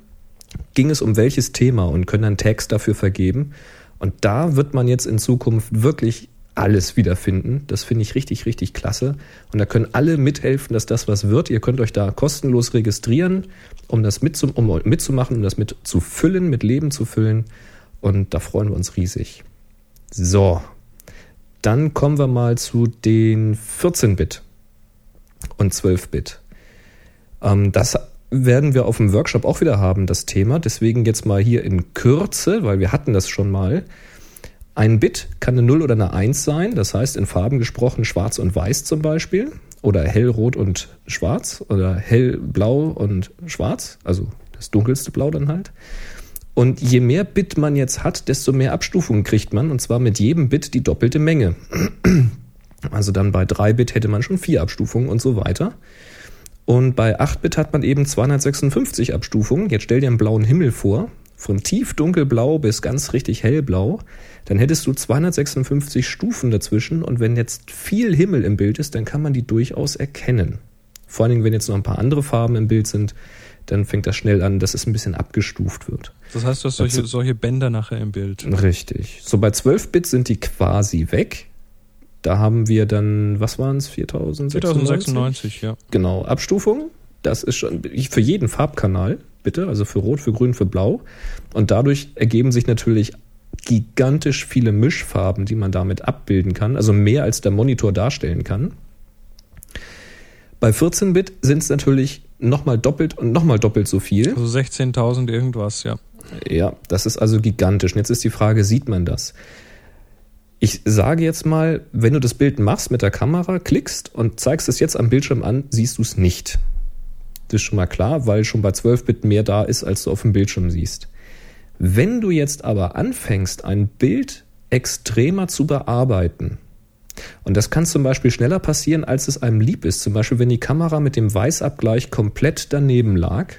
S2: ging es um welches Thema und können dann Tags dafür vergeben. Und da wird man jetzt in Zukunft wirklich alles wiederfinden. Das finde ich richtig, richtig klasse. Und da können alle mithelfen, dass das was wird. Ihr könnt euch da kostenlos registrieren, um das mitzum um mitzumachen, um das mit zu füllen, mit Leben zu füllen. Und da freuen wir uns riesig. So, dann kommen wir mal zu den 14-Bit und 12-Bit. Ähm, das werden wir auf dem Workshop auch wieder haben, das Thema. Deswegen jetzt mal hier in Kürze, weil wir hatten das schon mal. Ein Bit kann eine 0 oder eine 1 sein, das heißt in Farben gesprochen schwarz und weiß zum Beispiel. Oder hellrot und schwarz oder hellblau und schwarz, also das dunkelste Blau dann halt. Und je mehr Bit man jetzt hat, desto mehr Abstufungen kriegt man. Und zwar mit jedem Bit die doppelte Menge. Also dann bei 3 Bit hätte man schon 4 Abstufungen und so weiter. Und bei 8 Bit hat man eben 256 Abstufungen. Jetzt stell dir einen blauen Himmel vor. Von tief dunkelblau bis ganz richtig hellblau. Dann hättest du 256 Stufen dazwischen. Und wenn jetzt viel Himmel im Bild ist, dann kann man die durchaus erkennen. Vor allen Dingen, wenn jetzt noch ein paar andere Farben im Bild sind, dann fängt das schnell an, dass es ein bisschen abgestuft wird.
S3: Das heißt, du hast solche, solche Bänder nachher im Bild.
S2: Richtig. So bei 12 Bit sind die quasi weg. Da haben wir dann, was waren es, 4096?
S3: 4096, ja.
S2: Genau, Abstufung. Das ist schon für jeden Farbkanal, bitte, also für Rot, für Grün, für Blau. Und dadurch ergeben sich natürlich gigantisch viele Mischfarben, die man damit abbilden kann, also mehr als der Monitor darstellen kann. Bei 14-Bit sind es natürlich nochmal doppelt und nochmal doppelt so viel.
S3: Also 16.000 irgendwas, ja.
S2: Ja, das ist also gigantisch. Und jetzt ist die Frage, sieht man das? Ich sage jetzt mal, wenn du das Bild machst mit der Kamera, klickst und zeigst es jetzt am Bildschirm an, siehst du es nicht. Das ist schon mal klar, weil schon bei 12-Bit mehr da ist, als du auf dem Bildschirm siehst. Wenn du jetzt aber anfängst, ein Bild extremer zu bearbeiten, und das kann zum Beispiel schneller passieren, als es einem lieb ist. Zum Beispiel, wenn die Kamera mit dem Weißabgleich komplett daneben lag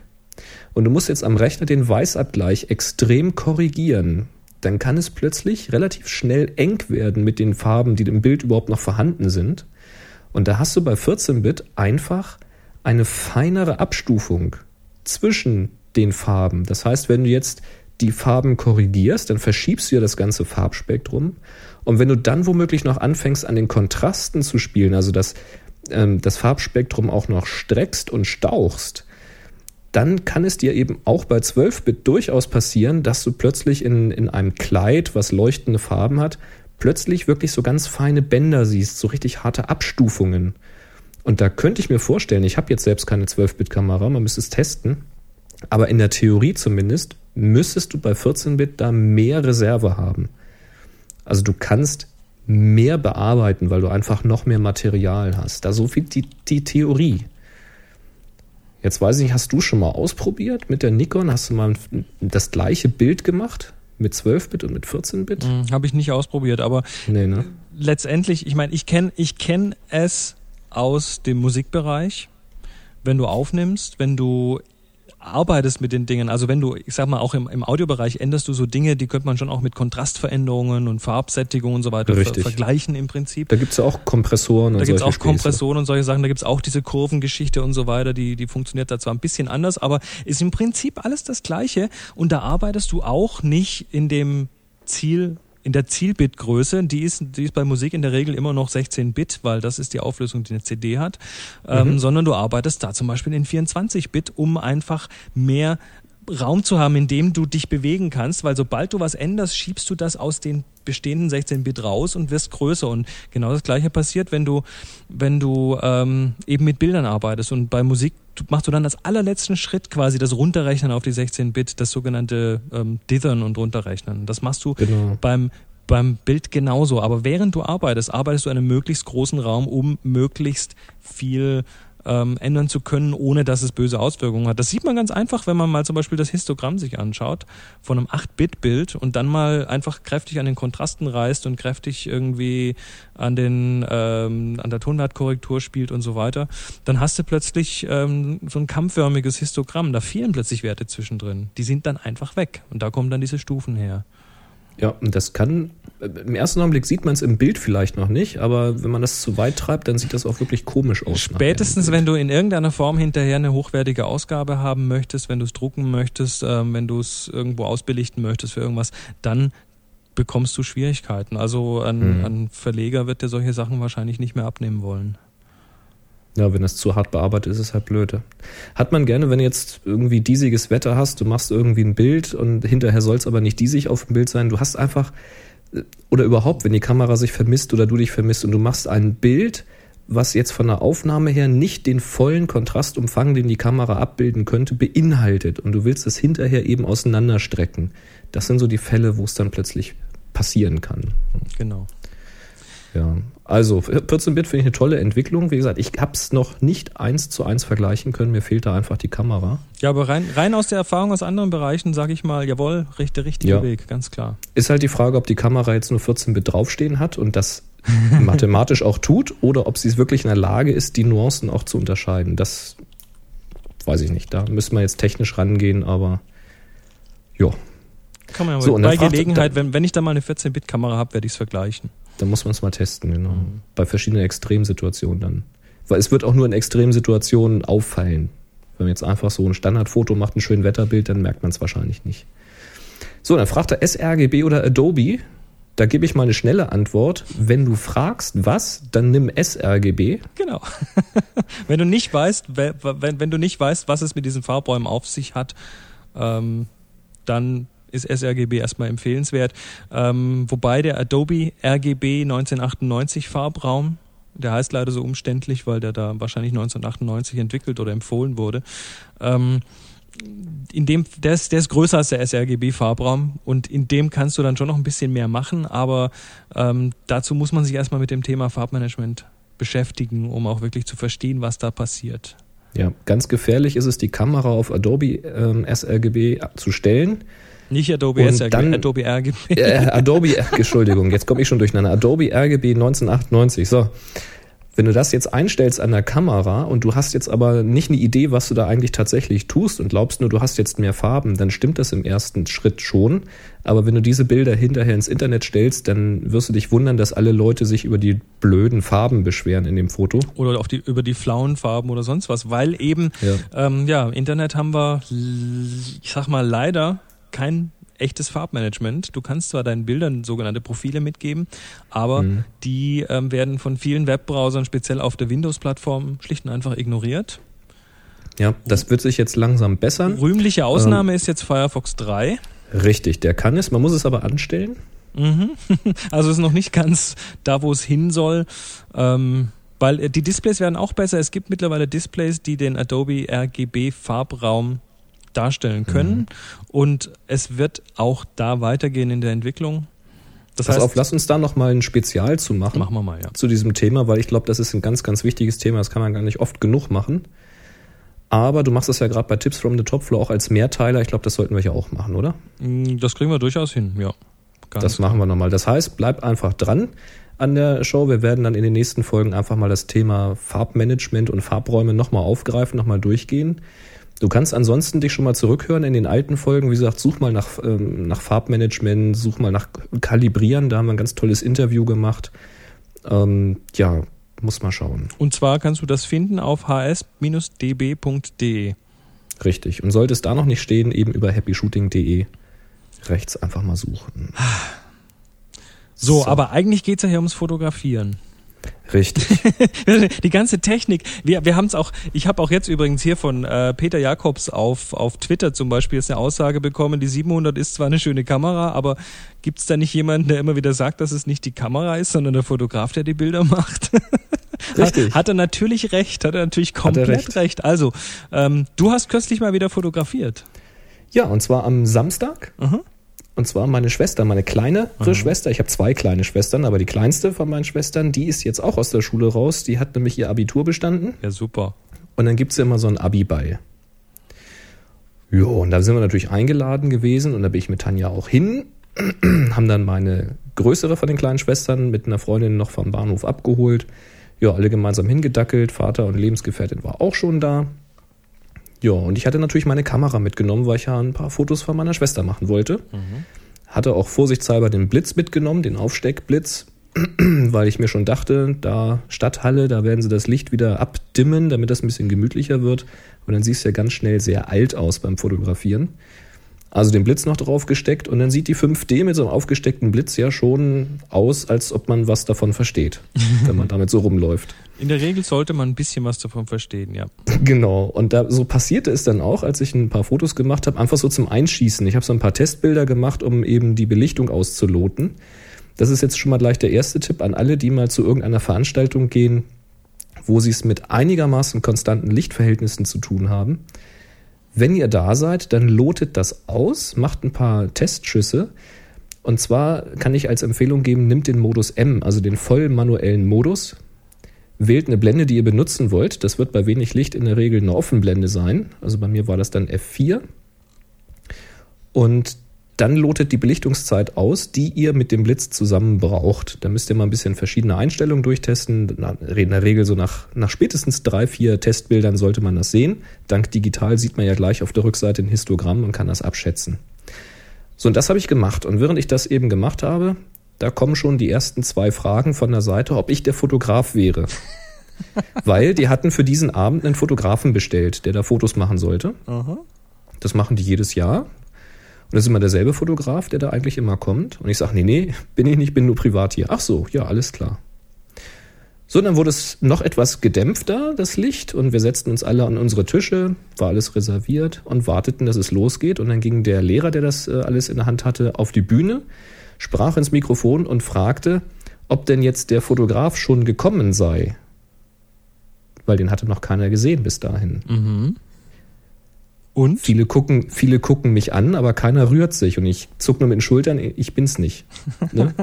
S2: und du musst jetzt am Rechner den Weißabgleich extrem korrigieren, dann kann es plötzlich relativ schnell eng werden mit den Farben, die im Bild überhaupt noch vorhanden sind. Und da hast du bei 14-Bit einfach eine feinere Abstufung zwischen den Farben. Das heißt, wenn du jetzt die Farben korrigierst, dann verschiebst du ja das ganze Farbspektrum und wenn du dann womöglich noch anfängst, an den Kontrasten zu spielen, also das, ähm, das Farbspektrum auch noch streckst und stauchst, dann kann es dir eben auch bei 12-Bit durchaus passieren, dass du plötzlich in, in einem Kleid, was leuchtende Farben hat, plötzlich wirklich so ganz feine Bänder siehst, so richtig harte Abstufungen. Und da könnte ich mir vorstellen, ich habe jetzt selbst keine 12-Bit-Kamera, man müsste es testen, aber in der Theorie zumindest müsstest du bei 14-Bit da mehr Reserve haben. Also du kannst mehr bearbeiten, weil du einfach noch mehr Material hast. Da so viel die, die Theorie. Jetzt weiß ich nicht, hast du schon mal ausprobiert mit der Nikon? Hast du mal das gleiche Bild gemacht? Mit 12-Bit und mit 14-Bit?
S3: Hm, Habe ich nicht ausprobiert, aber
S2: nee, ne?
S3: letztendlich, ich meine, ich kenne ich kenn es aus dem Musikbereich. Wenn du aufnimmst, wenn du arbeitest mit den Dingen, also wenn du, ich sag mal, auch im, im Audiobereich änderst du so Dinge, die könnte man schon auch mit Kontrastveränderungen und Farbsättigung und so weiter ver vergleichen im Prinzip.
S2: Da gibt's ja auch Kompressoren und
S3: Da gibt's auch
S2: Späße.
S3: Kompressoren und solche Sachen, da gibt's auch diese Kurvengeschichte und so weiter, die, die funktioniert da zwar ein bisschen anders, aber ist im Prinzip alles das Gleiche und da arbeitest du auch nicht in dem Ziel, in der Zielbitgröße, die ist, die ist bei Musik in der Regel immer noch 16 Bit, weil das ist die Auflösung, die eine CD hat, ähm,
S2: Mhm.
S3: sondern du arbeitest da zum Beispiel in 24 Bit, um einfach mehr Raum zu haben, in dem du dich bewegen kannst, weil sobald du was änderst, schiebst du das aus den bestehenden 16 Bit raus und wirst größer und genau das gleiche passiert, wenn du wenn du ähm, eben mit Bildern arbeitest und bei Musik machst du dann das allerletzten Schritt quasi das Runterrechnen auf die 16 Bit, das sogenannte ähm, Dithern und Runterrechnen. Das machst du
S2: Genau.
S3: beim beim Bild genauso, aber während du arbeitest, arbeitest du in einem möglichst großen Raum, um möglichst viel ähm, ändern zu können, ohne dass es böse Auswirkungen hat. Das sieht man ganz einfach, wenn man mal zum Beispiel das Histogramm sich anschaut von einem 8-Bit-Bild und dann mal einfach kräftig an den Kontrasten reißt und kräftig irgendwie an den ähm, an der Tonwertkorrektur spielt und so weiter, dann hast du plötzlich ähm, so ein kammförmiges Histogramm. Da fehlen plötzlich Werte zwischendrin. Die sind dann einfach weg und da kommen dann diese Stufen her.
S2: Ja, und das kann, im ersten Augenblick sieht man es im Bild vielleicht noch nicht, aber wenn man das zu weit treibt, dann sieht das auch wirklich komisch aus.
S3: Spätestens, wenn du in irgendeiner Form hinterher eine hochwertige Ausgabe haben möchtest, wenn du es drucken möchtest, ähm, wenn du es irgendwo ausbelichten möchtest für irgendwas, dann bekommst du Schwierigkeiten. Also ein,
S2: Mhm.
S3: ein Verleger wird dir solche Sachen wahrscheinlich nicht mehr abnehmen wollen.
S2: Ja, wenn das zu hart bearbeitet ist, ist es halt blöd. Hat man gerne, wenn du jetzt irgendwie diesiges Wetter hast, du machst irgendwie ein Bild und hinterher soll es aber nicht diesig auf dem Bild sein. Du hast einfach, äh, oder überhaupt, wenn die Kamera sich vermisst oder du dich vermisst und du machst ein Bild, was jetzt von der Aufnahme her nicht den vollen Kontrastumfang, den die Kamera abbilden könnte, beinhaltet und du willst es hinterher eben auseinanderstrecken. Das sind so die Fälle, wo es dann plötzlich passieren kann.
S3: Genau.
S2: Ja, also 14-Bit finde ich eine tolle Entwicklung. Wie gesagt, ich habe es noch nicht eins zu eins vergleichen können. Mir fehlt da einfach die Kamera.
S3: Ja, aber rein, rein aus der Erfahrung aus anderen Bereichen sage ich mal, jawohl, der richtige
S2: Ja.
S3: Weg, ganz klar.
S2: Ist halt die Frage, ob die Kamera jetzt nur 14-Bit draufstehen hat und das mathematisch auch tut oder ob sie es wirklich in der Lage ist, die Nuancen auch zu unterscheiden. Das weiß ich nicht. Da müssen wir jetzt technisch rangehen, aber ja,
S3: Kann man ja
S2: So,
S3: bei Gelegenheit, wenn, wenn ich da mal eine 14-Bit-Kamera habe, werde ich es vergleichen.
S2: Da muss man es mal testen, genau. Bei verschiedenen Extremsituationen dann. Weil es wird auch nur in Extremsituationen auffallen. Wenn man jetzt einfach so ein Standardfoto macht, ein schönes Wetterbild, dann merkt man es wahrscheinlich nicht. So, dann fragt er sRGB oder Adobe. Da gebe ich mal eine schnelle Antwort. Wenn du fragst, was, dann nimm sRGB.
S3: Genau. wenn du nicht weißt, we- wenn, wenn du nicht weißt, was es mit diesen Farbräumen auf sich hat, ähm, dann ist sRGB erstmal empfehlenswert. Ähm, wobei der Adobe RGB 1998 Farbraum, der heißt leider so umständlich, weil der da wahrscheinlich 1998 entwickelt oder empfohlen wurde. Ähm, in dem, der ist, der ist größer als der sRGB-Farbraum und in dem kannst du dann schon noch ein bisschen mehr machen, aber ähm, dazu muss man sich erstmal mit dem Thema Farbmanagement beschäftigen, um auch wirklich zu verstehen, was da passiert.
S2: Ja, ganz gefährlich ist es, die Kamera auf Adobe ähm, sRGB zu stellen.
S3: Nicht Adobe
S2: Und
S3: sRGB,
S2: dann-
S3: Adobe RGB.
S2: Äh, Adobe, Entschuldigung, jetzt komme ich schon durcheinander. Adobe RGB 1998. So. Wenn du das jetzt einstellst an der Kamera und du hast jetzt aber nicht eine Idee, was du da eigentlich tatsächlich tust und glaubst nur, du hast jetzt mehr Farben, dann stimmt das im ersten Schritt schon. Aber wenn du diese Bilder hinterher ins Internet stellst, dann wirst du dich wundern, dass alle Leute sich über die blöden Farben beschweren in dem Foto.
S3: Oder auf die, über die flauen Farben oder sonst was, weil eben,
S2: Ja.
S3: ähm, ja, im Internet haben wir, ich sag mal, leider kein echtes Farbmanagement. Du kannst zwar deinen Bildern sogenannte Profile mitgeben, aber
S2: Mhm.
S3: die ähm, werden von vielen Webbrowsern, speziell auf der Windows-Plattform, schlicht und einfach ignoriert.
S2: Ja, das wird sich jetzt langsam bessern.
S3: Rühmliche Ausnahme ist jetzt Firefox 3.
S2: Richtig, der kann es. Man muss es aber anstellen.
S3: Mhm. Also ist noch nicht ganz da, wo es hin soll. Ähm, weil äh, die Displays werden auch besser. Es gibt mittlerweile Displays, die den Adobe RGB Farbraum darstellen können.
S2: Mhm.
S3: Und es wird auch da weitergehen in der Entwicklung. Das
S2: Pass
S3: heißt,
S2: auf, lass uns da noch mal ein Spezial zu machen.
S3: machen wir mal, ja.
S2: zu diesem Thema, weil ich glaube, das ist ein ganz, ganz wichtiges Thema. Das kann man gar nicht oft genug machen. Aber du machst es ja gerade bei Tips from the Top Floor auch als Mehrteiler. Ich glaube, das sollten wir ja auch machen, oder?
S3: Mm, Das kriegen wir durchaus hin, ja. Ganz
S2: das machen wir nochmal. Das heißt, bleib einfach dran an der Show. Wir werden dann in den nächsten Folgen einfach mal das Thema Farbmanagement und Farbräume nochmal aufgreifen, nochmal durchgehen. Du kannst ansonsten dich schon mal zurückhören in den alten Folgen. Wie gesagt, such mal nach, ähm, nach Farbmanagement, such mal nach Kalibrieren. Da haben wir ein ganz tolles Interview gemacht. Ähm, ja, muss mal schauen.
S3: Und zwar kannst du das finden auf hs-db.de.
S2: Richtig. Und sollte es da noch nicht stehen, eben über happyshooting.de rechts einfach mal suchen.
S3: So, so. aber eigentlich geht's ja hier ums Fotografieren.
S2: Richtig.
S3: die ganze Technik. Wir, wir haben es auch, ich habe auch jetzt übrigens hier von äh, Peter Jakobs auf, auf Twitter zum Beispiel jetzt eine Aussage bekommen, die 700 ist zwar eine schöne Kamera, aber gibt es da nicht jemanden, der immer wieder sagt, dass es nicht die Kamera ist, sondern der Fotograf, der die Bilder macht? Richtig. Hat, hat er natürlich recht, hat er natürlich komplett er recht. recht. Also, ähm, du hast kürzlich mal wieder fotografiert.
S2: Ja, und zwar am Samstag. Mhm. Und zwar meine Schwester, meine kleinere mhm. Schwester. Ich habe zwei kleine Schwestern, aber die kleinste von meinen Schwestern, die ist jetzt auch aus der Schule raus. Die hat nämlich ihr Abitur bestanden.
S3: Ja, super.
S2: Und dann gibt's ja immer so ein Abi bei. Ja, und da sind wir natürlich eingeladen gewesen und da bin ich mit Tanja auch hin. haben dann meine größere von den kleinen Schwestern mit einer Freundin noch vom Bahnhof abgeholt. Ja, alle gemeinsam hingedackelt. Vater und Lebensgefährtin war auch schon da. Ja, und ich hatte natürlich meine Kamera mitgenommen, weil ich ja ein paar Fotos von meiner Schwester machen wollte. Mhm. Hatte auch vorsichtshalber den Blitz mitgenommen, den Aufsteckblitz, weil ich mir schon dachte, da Stadthalle, da werden sie das Licht wieder abdimmen, damit das ein bisschen gemütlicher wird. Und dann siehst du ja ganz schnell sehr alt aus beim Fotografieren. Also den Blitz noch drauf gesteckt und dann sieht die 5D mit so einem aufgesteckten Blitz ja schon aus, als ob man was davon versteht, wenn man damit so rumläuft.
S3: In der Regel sollte man ein bisschen was davon verstehen, ja.
S2: Genau. Und da so passierte es dann auch, als ich ein paar Fotos gemacht habe, einfach so zum Einschießen. Ich habe so ein paar Testbilder gemacht, um eben die Belichtung auszuloten. Das ist jetzt schon mal gleich der erste Tipp an alle, die mal zu irgendeiner Veranstaltung gehen, wo sie es mit einigermaßen konstanten Lichtverhältnissen zu tun haben. Wenn ihr da seid, dann lotet das aus, macht ein paar Testschüsse. Und zwar kann ich als Empfehlung geben, nimmt den Modus M, also den voll manuellen Modus. Wählt eine Blende, die ihr benutzen wollt. Das wird bei wenig Licht in der Regel eine Offenblende sein. Also bei mir war das dann F4. Und dann lotet die Belichtungszeit aus, die ihr mit dem Blitz zusammen braucht. Da müsst ihr mal ein bisschen verschiedene Einstellungen durchtesten. In der Regel so nach, nach spätestens drei, vier Testbildern sollte man das sehen. Dank digital sieht man ja gleich auf der Rückseite ein Histogramm und kann das abschätzen. So, und das habe ich gemacht. Und während ich das eben gemacht habe, da kommen schon die ersten zwei Fragen von der Seite, ob ich der Fotograf wäre. Weil die hatten für diesen Abend einen Fotografen bestellt, der da Fotos machen sollte. Aha. Das machen die jedes Jahr. Und das ist immer derselbe Fotograf, der da eigentlich immer kommt. Und ich sage, nee, nee, bin ich nicht, bin nur privat hier. Ach so, ja, alles klar. So, dann wurde es noch etwas gedämpfter, das Licht, und wir setzten uns alle an unsere Tische, war alles reserviert und warteten, dass es losgeht. Und dann ging der Lehrer, der das äh, alles in der Hand hatte, auf die Bühne, sprach ins Mikrofon und fragte, ob denn jetzt der Fotograf schon gekommen sei. Weil den hatte noch keiner gesehen bis dahin. Mhm. Und? Viele gucken, viele gucken mich an, aber keiner rührt sich und ich zuck nur mit den Schultern, ich bin's nicht. Ne?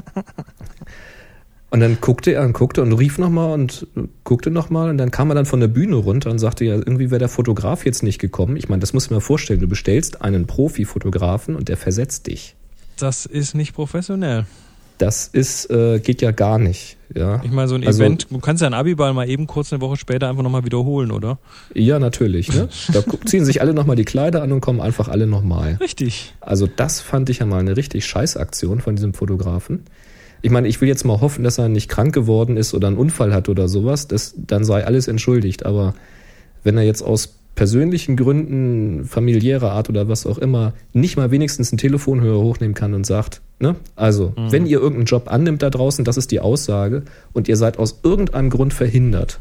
S2: und dann guckte er und guckte und rief nochmal und guckte nochmal und dann kam er dann von der Bühne runter und sagte, ja, irgendwie wäre der Fotograf jetzt nicht gekommen. Ich meine, das muss ich mir vorstellen, du bestellst einen Profi-Fotografen und der versetzt dich.
S3: Das ist nicht professionell.
S2: Das ist, äh, geht ja gar nicht. Ja.
S3: Ich meine, so ein also, Event, du kannst ja einen Abiball mal eben kurz eine Woche später einfach nochmal wiederholen, oder?
S2: Ja, natürlich. Ne? Da ziehen sich alle nochmal die Kleider an und kommen einfach alle nochmal.
S3: Richtig.
S2: Also das fand ich ja mal eine richtig scheiß Aktion von diesem Fotografen. Ich meine, ich will jetzt mal hoffen, dass er nicht krank geworden ist oder einen Unfall hat oder sowas. Das, dann sei alles entschuldigt. Aber wenn er jetzt aus persönlichen Gründen, familiärer Art oder was auch immer, nicht mal wenigstens einen Telefonhörer hochnehmen kann und sagt, ne? Also, mhm. wenn ihr irgendeinen Job annimmt da draußen, das ist die Aussage, und ihr seid aus irgendeinem Grund verhindert,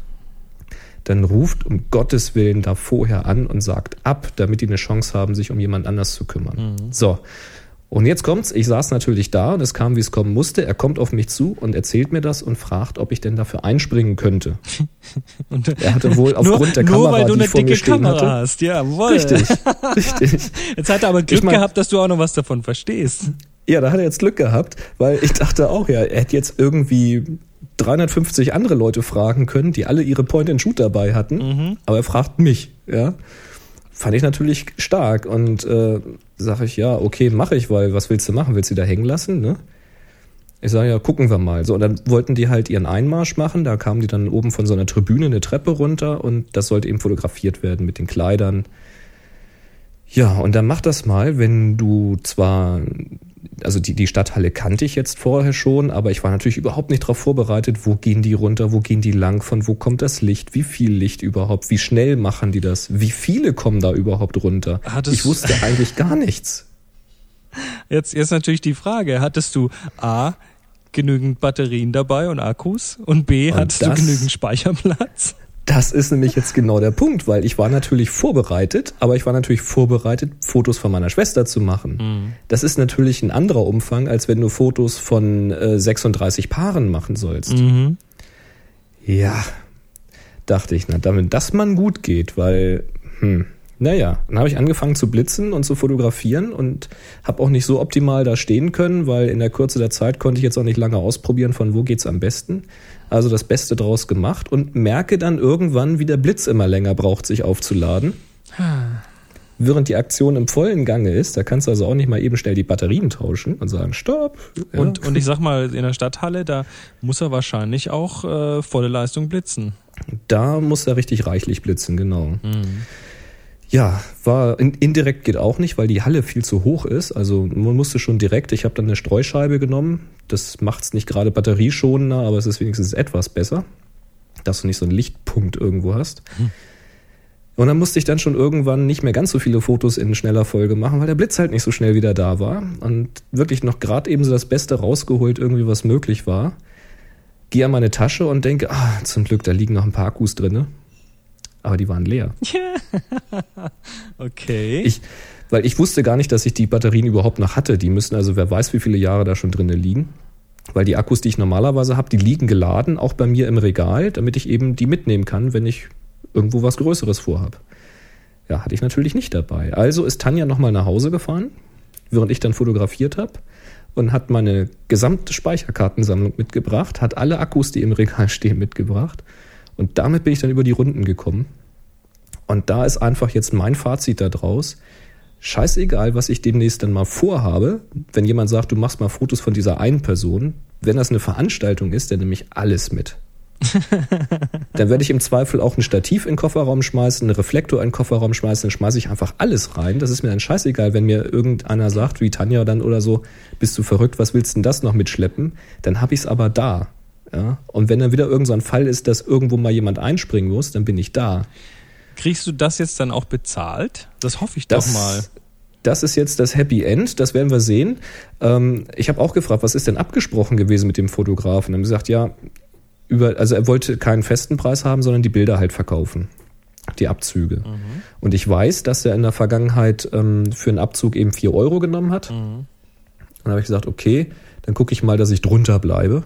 S2: dann ruft um Gottes Willen da vorher an und sagt ab, damit die eine Chance haben, sich um jemand anders zu kümmern. Mhm. So. Und jetzt kommt's, ich saß natürlich da und es kam, wie es kommen musste. Er kommt auf mich zu und erzählt mir das und fragt, ob ich denn dafür einspringen könnte. und er hatte wohl aufgrund nur, der Kamera, nur weil du eine dicke Kamera hatte,
S3: hast, jawohl.
S2: Richtig, richtig.
S3: Jetzt hat er aber Glück ich mein, gehabt, dass du auch noch was davon verstehst.
S2: Ja, da hat er jetzt Glück gehabt, weil ich dachte auch, ja, er hätte jetzt irgendwie 350 andere Leute fragen können, die alle ihre Point-and-Shoot dabei hatten, mhm. aber er fragt mich, ja. Fand ich natürlich stark und äh, sage ich, ja, okay, mache ich, weil was willst du machen? Willst du da hängen lassen? Ne? Ich sage, ja, gucken wir mal. So, und dann wollten die halt ihren Einmarsch machen. Da kamen die dann oben von so einer Tribüne eine Treppe runter und das sollte eben fotografiert werden mit den Kleidern. Ja, und dann mach das mal, wenn du zwar also die, die Stadthalle kannte ich jetzt vorher schon, aber ich war natürlich überhaupt nicht darauf vorbereitet, wo gehen die runter, wo gehen die lang, von wo kommt das Licht, wie viel Licht überhaupt, wie schnell machen die das, wie viele kommen da überhaupt runter. Hattest ich wusste eigentlich gar nichts.
S3: Jetzt, jetzt natürlich die Frage, hattest du A, genügend Batterien dabei und Akkus und B,
S2: Und
S3: hattest du genügend Speicherplatz?
S2: Das ist nämlich jetzt genau der Punkt, weil ich war natürlich vorbereitet, aber ich war natürlich vorbereitet, Fotos von meiner Schwester zu machen. Das ist natürlich ein anderer Umfang, als wenn du Fotos von äh, 36 Paaren machen sollst.
S3: Mhm.
S2: Ja, dachte ich, na, damit das man gut geht, weil, hm, naja, dann habe ich angefangen zu blitzen und zu fotografieren und habe auch nicht so optimal da stehen können, weil in der Kürze der Zeit konnte ich jetzt auch nicht lange ausprobieren, von wo geht's am besten. Also das Beste draus gemacht und merke dann irgendwann, wie der Blitz immer länger braucht, sich aufzuladen. Während die Aktion im vollen Gange ist, da kannst du also auch nicht mal eben schnell die Batterien tauschen und sagen, stopp. Ja.
S3: Und, und ich sag mal, in der Stadthalle, da muss er wahrscheinlich auch äh, volle Leistung blitzen.
S2: Da muss er richtig reichlich blitzen, genau. Ja, war in, indirekt geht auch nicht, weil die Halle viel zu hoch ist. Also man musste schon direkt, ich habe dann eine Streuscheibe genommen. Das macht's nicht gerade batterieschonender, aber es ist wenigstens etwas besser, dass du nicht so einen Lichtpunkt irgendwo hast. Und dann musste ich dann schon irgendwann nicht mehr ganz so viele Fotos in schneller Folge machen, weil der Blitz halt nicht so schnell wieder da war. Und wirklich noch gerade eben so das Beste rausgeholt, irgendwie was möglich war. Gehe an meine Tasche und denke, ah, zum Glück, da liegen noch ein paar Akkus drinne. Aber die waren leer.
S3: Okay.
S2: Ich, weil ich wusste gar nicht, dass ich die Batterien überhaupt noch hatte. Die müssen also, wer weiß, wie viele Jahre da schon drinnen liegen. Weil die Akkus, die ich normalerweise habe, die liegen geladen, auch bei mir im Regal, damit ich eben die mitnehmen kann, wenn ich irgendwo was Größeres vorhab. Ja, hatte ich natürlich nicht dabei. Also ist Tanja nochmal nach Hause gefahren, während ich dann fotografiert habe und hat meine gesamte Speicherkartensammlung mitgebracht, hat alle Akkus, die im Regal stehen, mitgebracht. Und damit bin ich dann über die Runden gekommen. Und da ist einfach jetzt mein Fazit da draus. Scheißegal, was ich demnächst dann mal vorhabe, wenn jemand sagt, du machst mal Fotos von dieser einen Person, wenn das eine Veranstaltung ist, dann nehme ich alles mit. dann werde ich im Zweifel auch ein Stativ in den Kofferraum schmeißen, einen Reflektor in den Kofferraum schmeißen, dann schmeiße ich einfach alles rein. Das ist mir dann scheißegal, wenn mir irgendeiner sagt, wie Tanja dann oder so, bist du verrückt, was willst denn das noch mitschleppen? Dann habe ich es aber da. Ja? Und wenn dann wieder irgend so ein Fall ist, dass irgendwo mal jemand einspringen muss, dann bin ich da.
S3: Kriegst du das jetzt dann auch bezahlt? Das hoffe ich
S2: Das,
S3: doch mal.
S2: das ist jetzt das Happy End, das werden wir sehen. Ähm, ich habe auch gefragt, was ist denn abgesprochen gewesen mit dem Fotografen? Haben sie gesagt, ja, über, also er wollte keinen festen Preis haben, sondern die Bilder halt verkaufen. Die Abzüge. Und ich weiß, dass er in der Vergangenheit ähm, für einen Abzug eben 4 Euro genommen hat. Und dann habe ich gesagt, okay, dann gucke ich mal, dass ich drunter bleibe.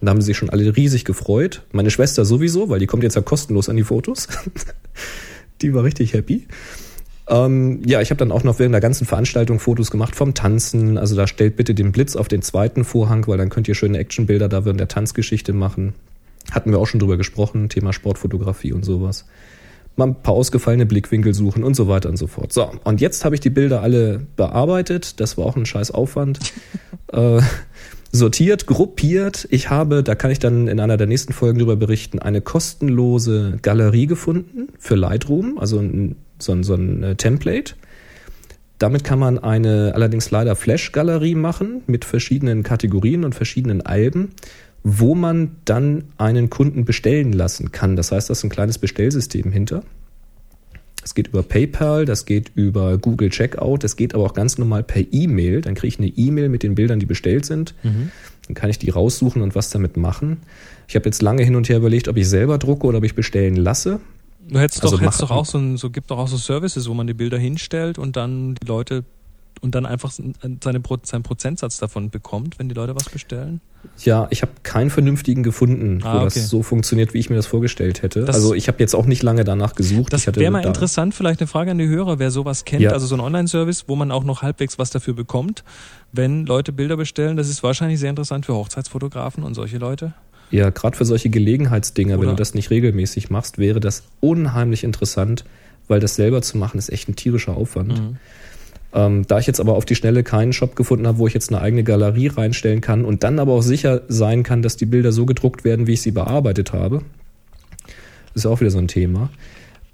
S2: Da haben sie sich schon alle riesig gefreut. Meine Schwester sowieso, weil die kommt jetzt ja kostenlos an die Fotos. die war richtig happy. Ähm, ja, ich habe dann auch noch während der ganzen Veranstaltung Fotos gemacht vom Tanzen. Also da stellt bitte den Blitz auf den zweiten Vorhang, weil dann könnt ihr schöne Actionbilder da während der Tanzgeschichte machen. Hatten wir auch schon drüber gesprochen, Thema Sportfotografie und sowas. Mal ein paar ausgefallene Blickwinkel suchen und so weiter und so fort. So, und jetzt habe ich die Bilder alle bearbeitet. Das war auch ein scheiß Aufwand. äh, sortiert, gruppiert. Ich habe, da kann ich dann in einer der nächsten Folgen drüber berichten, eine kostenlose Galerie gefunden für Lightroom, also ein, so ein, so ein äh, Template. Damit kann man eine allerdings leider Flash-Galerie machen mit verschiedenen Kategorien und verschiedenen Alben, wo man dann einen Kunden bestellen lassen kann. Das heißt, da ist ein kleines Bestellsystem hinter. Das geht über PayPal, das geht über Google Checkout, das geht aber auch ganz normal per E-Mail. Dann kriege ich eine E-Mail mit den Bildern, die bestellt sind. Dann kann ich die raussuchen und was damit machen. Ich habe jetzt lange hin und her überlegt, ob ich selber drucke oder ob ich bestellen lasse.
S3: Du hättest
S2: Also
S3: doch, hättest doch auch so, ein, so gibt doch auch so Services, wo man die Bilder hinstellt und dann die Leute und dann einfach seine, seinen Prozentsatz davon bekommt, wenn die Leute was bestellen.
S2: Ja, ich habe keinen vernünftigen gefunden,
S3: Ah,
S2: wo
S3: okay.
S2: das so funktioniert, wie ich mir das vorgestellt hätte.
S3: Das-
S2: also ich habe jetzt auch nicht lange danach gesucht.
S3: Das wäre mal
S2: da-
S3: interessant, vielleicht eine Frage an die Hörer, wer sowas kennt,
S2: Ja.
S3: also so ein Online-Service, wo man auch noch halbwegs was dafür bekommt, wenn Leute Bilder bestellen. Das ist wahrscheinlich sehr interessant für Hochzeitsfotografen und solche Leute.
S2: Ja, gerade für solche Gelegenheitsdinger, wenn du das nicht regelmäßig machst, wäre das unheimlich interessant, weil das selber zu machen ist echt ein tierischer Aufwand.
S3: Mhm.
S2: Ähm, da ich jetzt aber auf die Schnelle keinen Shop gefunden habe, wo ich jetzt eine eigene Galerie reinstellen kann und dann aber auch sicher sein kann, dass die Bilder so gedruckt werden, wie ich sie bearbeitet habe, ist auch wieder so ein Thema,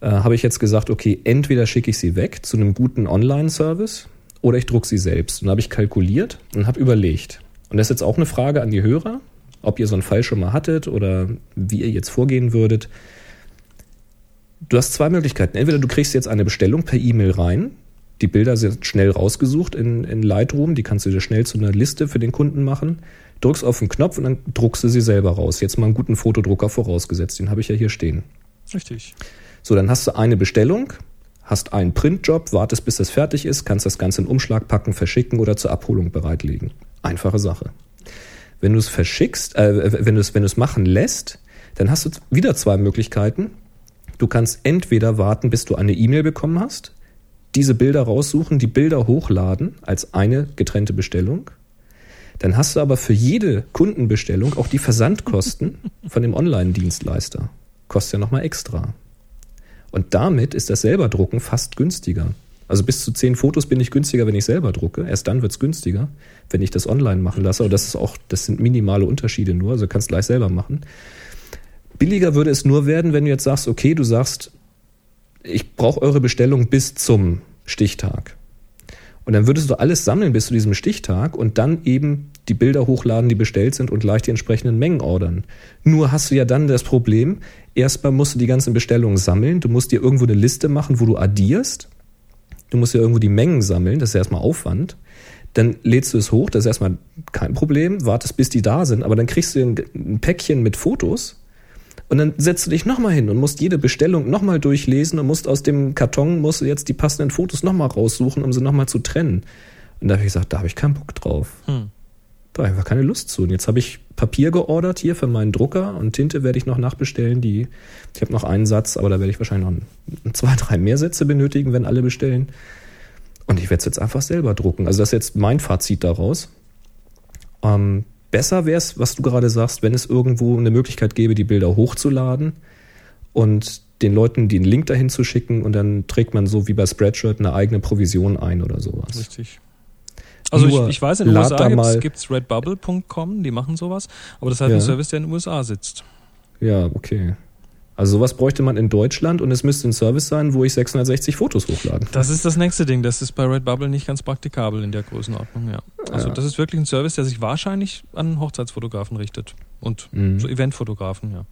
S2: äh, habe ich jetzt gesagt, okay, entweder schicke ich sie weg zu einem guten Online-Service oder ich druck sie selbst. Und dann habe ich kalkuliert und habe überlegt. Und das ist jetzt auch eine Frage an die Hörer, ob ihr so einen Fall schon mal hattet oder wie ihr jetzt vorgehen würdet. Du hast zwei Möglichkeiten. Entweder du kriegst jetzt eine Bestellung per E-Mail rein. Die Bilder sind schnell rausgesucht in, in Lightroom. Die kannst du dir schnell zu einer Liste für den Kunden machen. drückst auf den Knopf und dann druckst du sie selber raus. Jetzt mal einen guten Fotodrucker vorausgesetzt, den habe ich ja hier stehen.
S3: Richtig.
S2: So, dann hast du eine Bestellung, hast einen Printjob, wartest bis das fertig ist, kannst das Ganze in Umschlag packen, verschicken oder zur Abholung bereitlegen. Einfache Sache. Wenn du es verschickst, äh, wenn du es wenn du es machen lässt, dann hast du wieder zwei Möglichkeiten. Du kannst entweder warten, bis du eine E-Mail bekommen hast, diese Bilder raussuchen, die Bilder hochladen als eine getrennte Bestellung. Dann hast du aber für jede Kundenbestellung auch die Versandkosten von dem Online-Dienstleister. Kostet ja nochmal extra. Und damit ist das selber Drucken fast günstiger. Also bis zu zehn Fotos bin ich günstiger, wenn ich selber drucke. Erst dann wird's günstiger, wenn ich das online machen lasse. Aber das ist auch, das sind minimale Unterschiede nur. Also kannst gleich selber machen. Billiger würde es nur werden, wenn du jetzt sagst, okay, du sagst, ich brauche eure Bestellung bis zum Stichtag. Und dann würdest du alles sammeln bis zu diesem Stichtag und dann eben die Bilder hochladen, die bestellt sind und gleich die entsprechenden Mengen ordern. Nur hast du ja dann das Problem, erstmal musst du die ganzen Bestellungen sammeln, du musst dir irgendwo eine Liste machen, wo du addierst. Du musst ja irgendwo die Mengen sammeln, das ist erstmal Aufwand. Dann lädst du es hoch, das ist erstmal kein Problem, wartest bis die da sind, aber dann kriegst du ein Päckchen mit Fotos und dann setzt du dich nochmal hin und musst jede Bestellung nochmal durchlesen und musst aus dem Karton, musst du jetzt die passenden Fotos nochmal raussuchen, um sie nochmal zu trennen. Und da habe ich gesagt, da habe ich keinen Bock drauf. Hm. Da habe ich einfach keine Lust zu. Und jetzt habe ich Papier geordert hier für meinen Drucker und Tinte werde ich noch nachbestellen. Die, ich habe noch einen Satz, aber da werde ich wahrscheinlich noch zwei, drei mehr Sätze benötigen, wenn alle bestellen. Und ich werde es jetzt einfach selber drucken. Also das ist jetzt mein Fazit daraus. Ähm, Besser wäre es, was du gerade sagst, wenn es irgendwo eine Möglichkeit gäbe, die Bilder hochzuladen und den Leuten den Link dahin zu schicken und dann trägt man so wie bei Spreadshirt eine eigene Provision ein oder sowas.
S3: Richtig. Also ich, ich, weiß, in den USA gibt es redbubble.com, die machen sowas, aber das ist halt ja. ein Service, der in den USA sitzt.
S2: Ja, okay. Also sowas bräuchte man in Deutschland und es müsste ein Service sein, wo ich 660 Fotos hochladen
S3: Das ist das nächste Ding. Das ist bei Redbubble nicht ganz praktikabel in der Größenordnung, ja. Also ja. das ist wirklich ein Service, der sich wahrscheinlich an Hochzeitsfotografen richtet und mhm. so Eventfotografen, ja.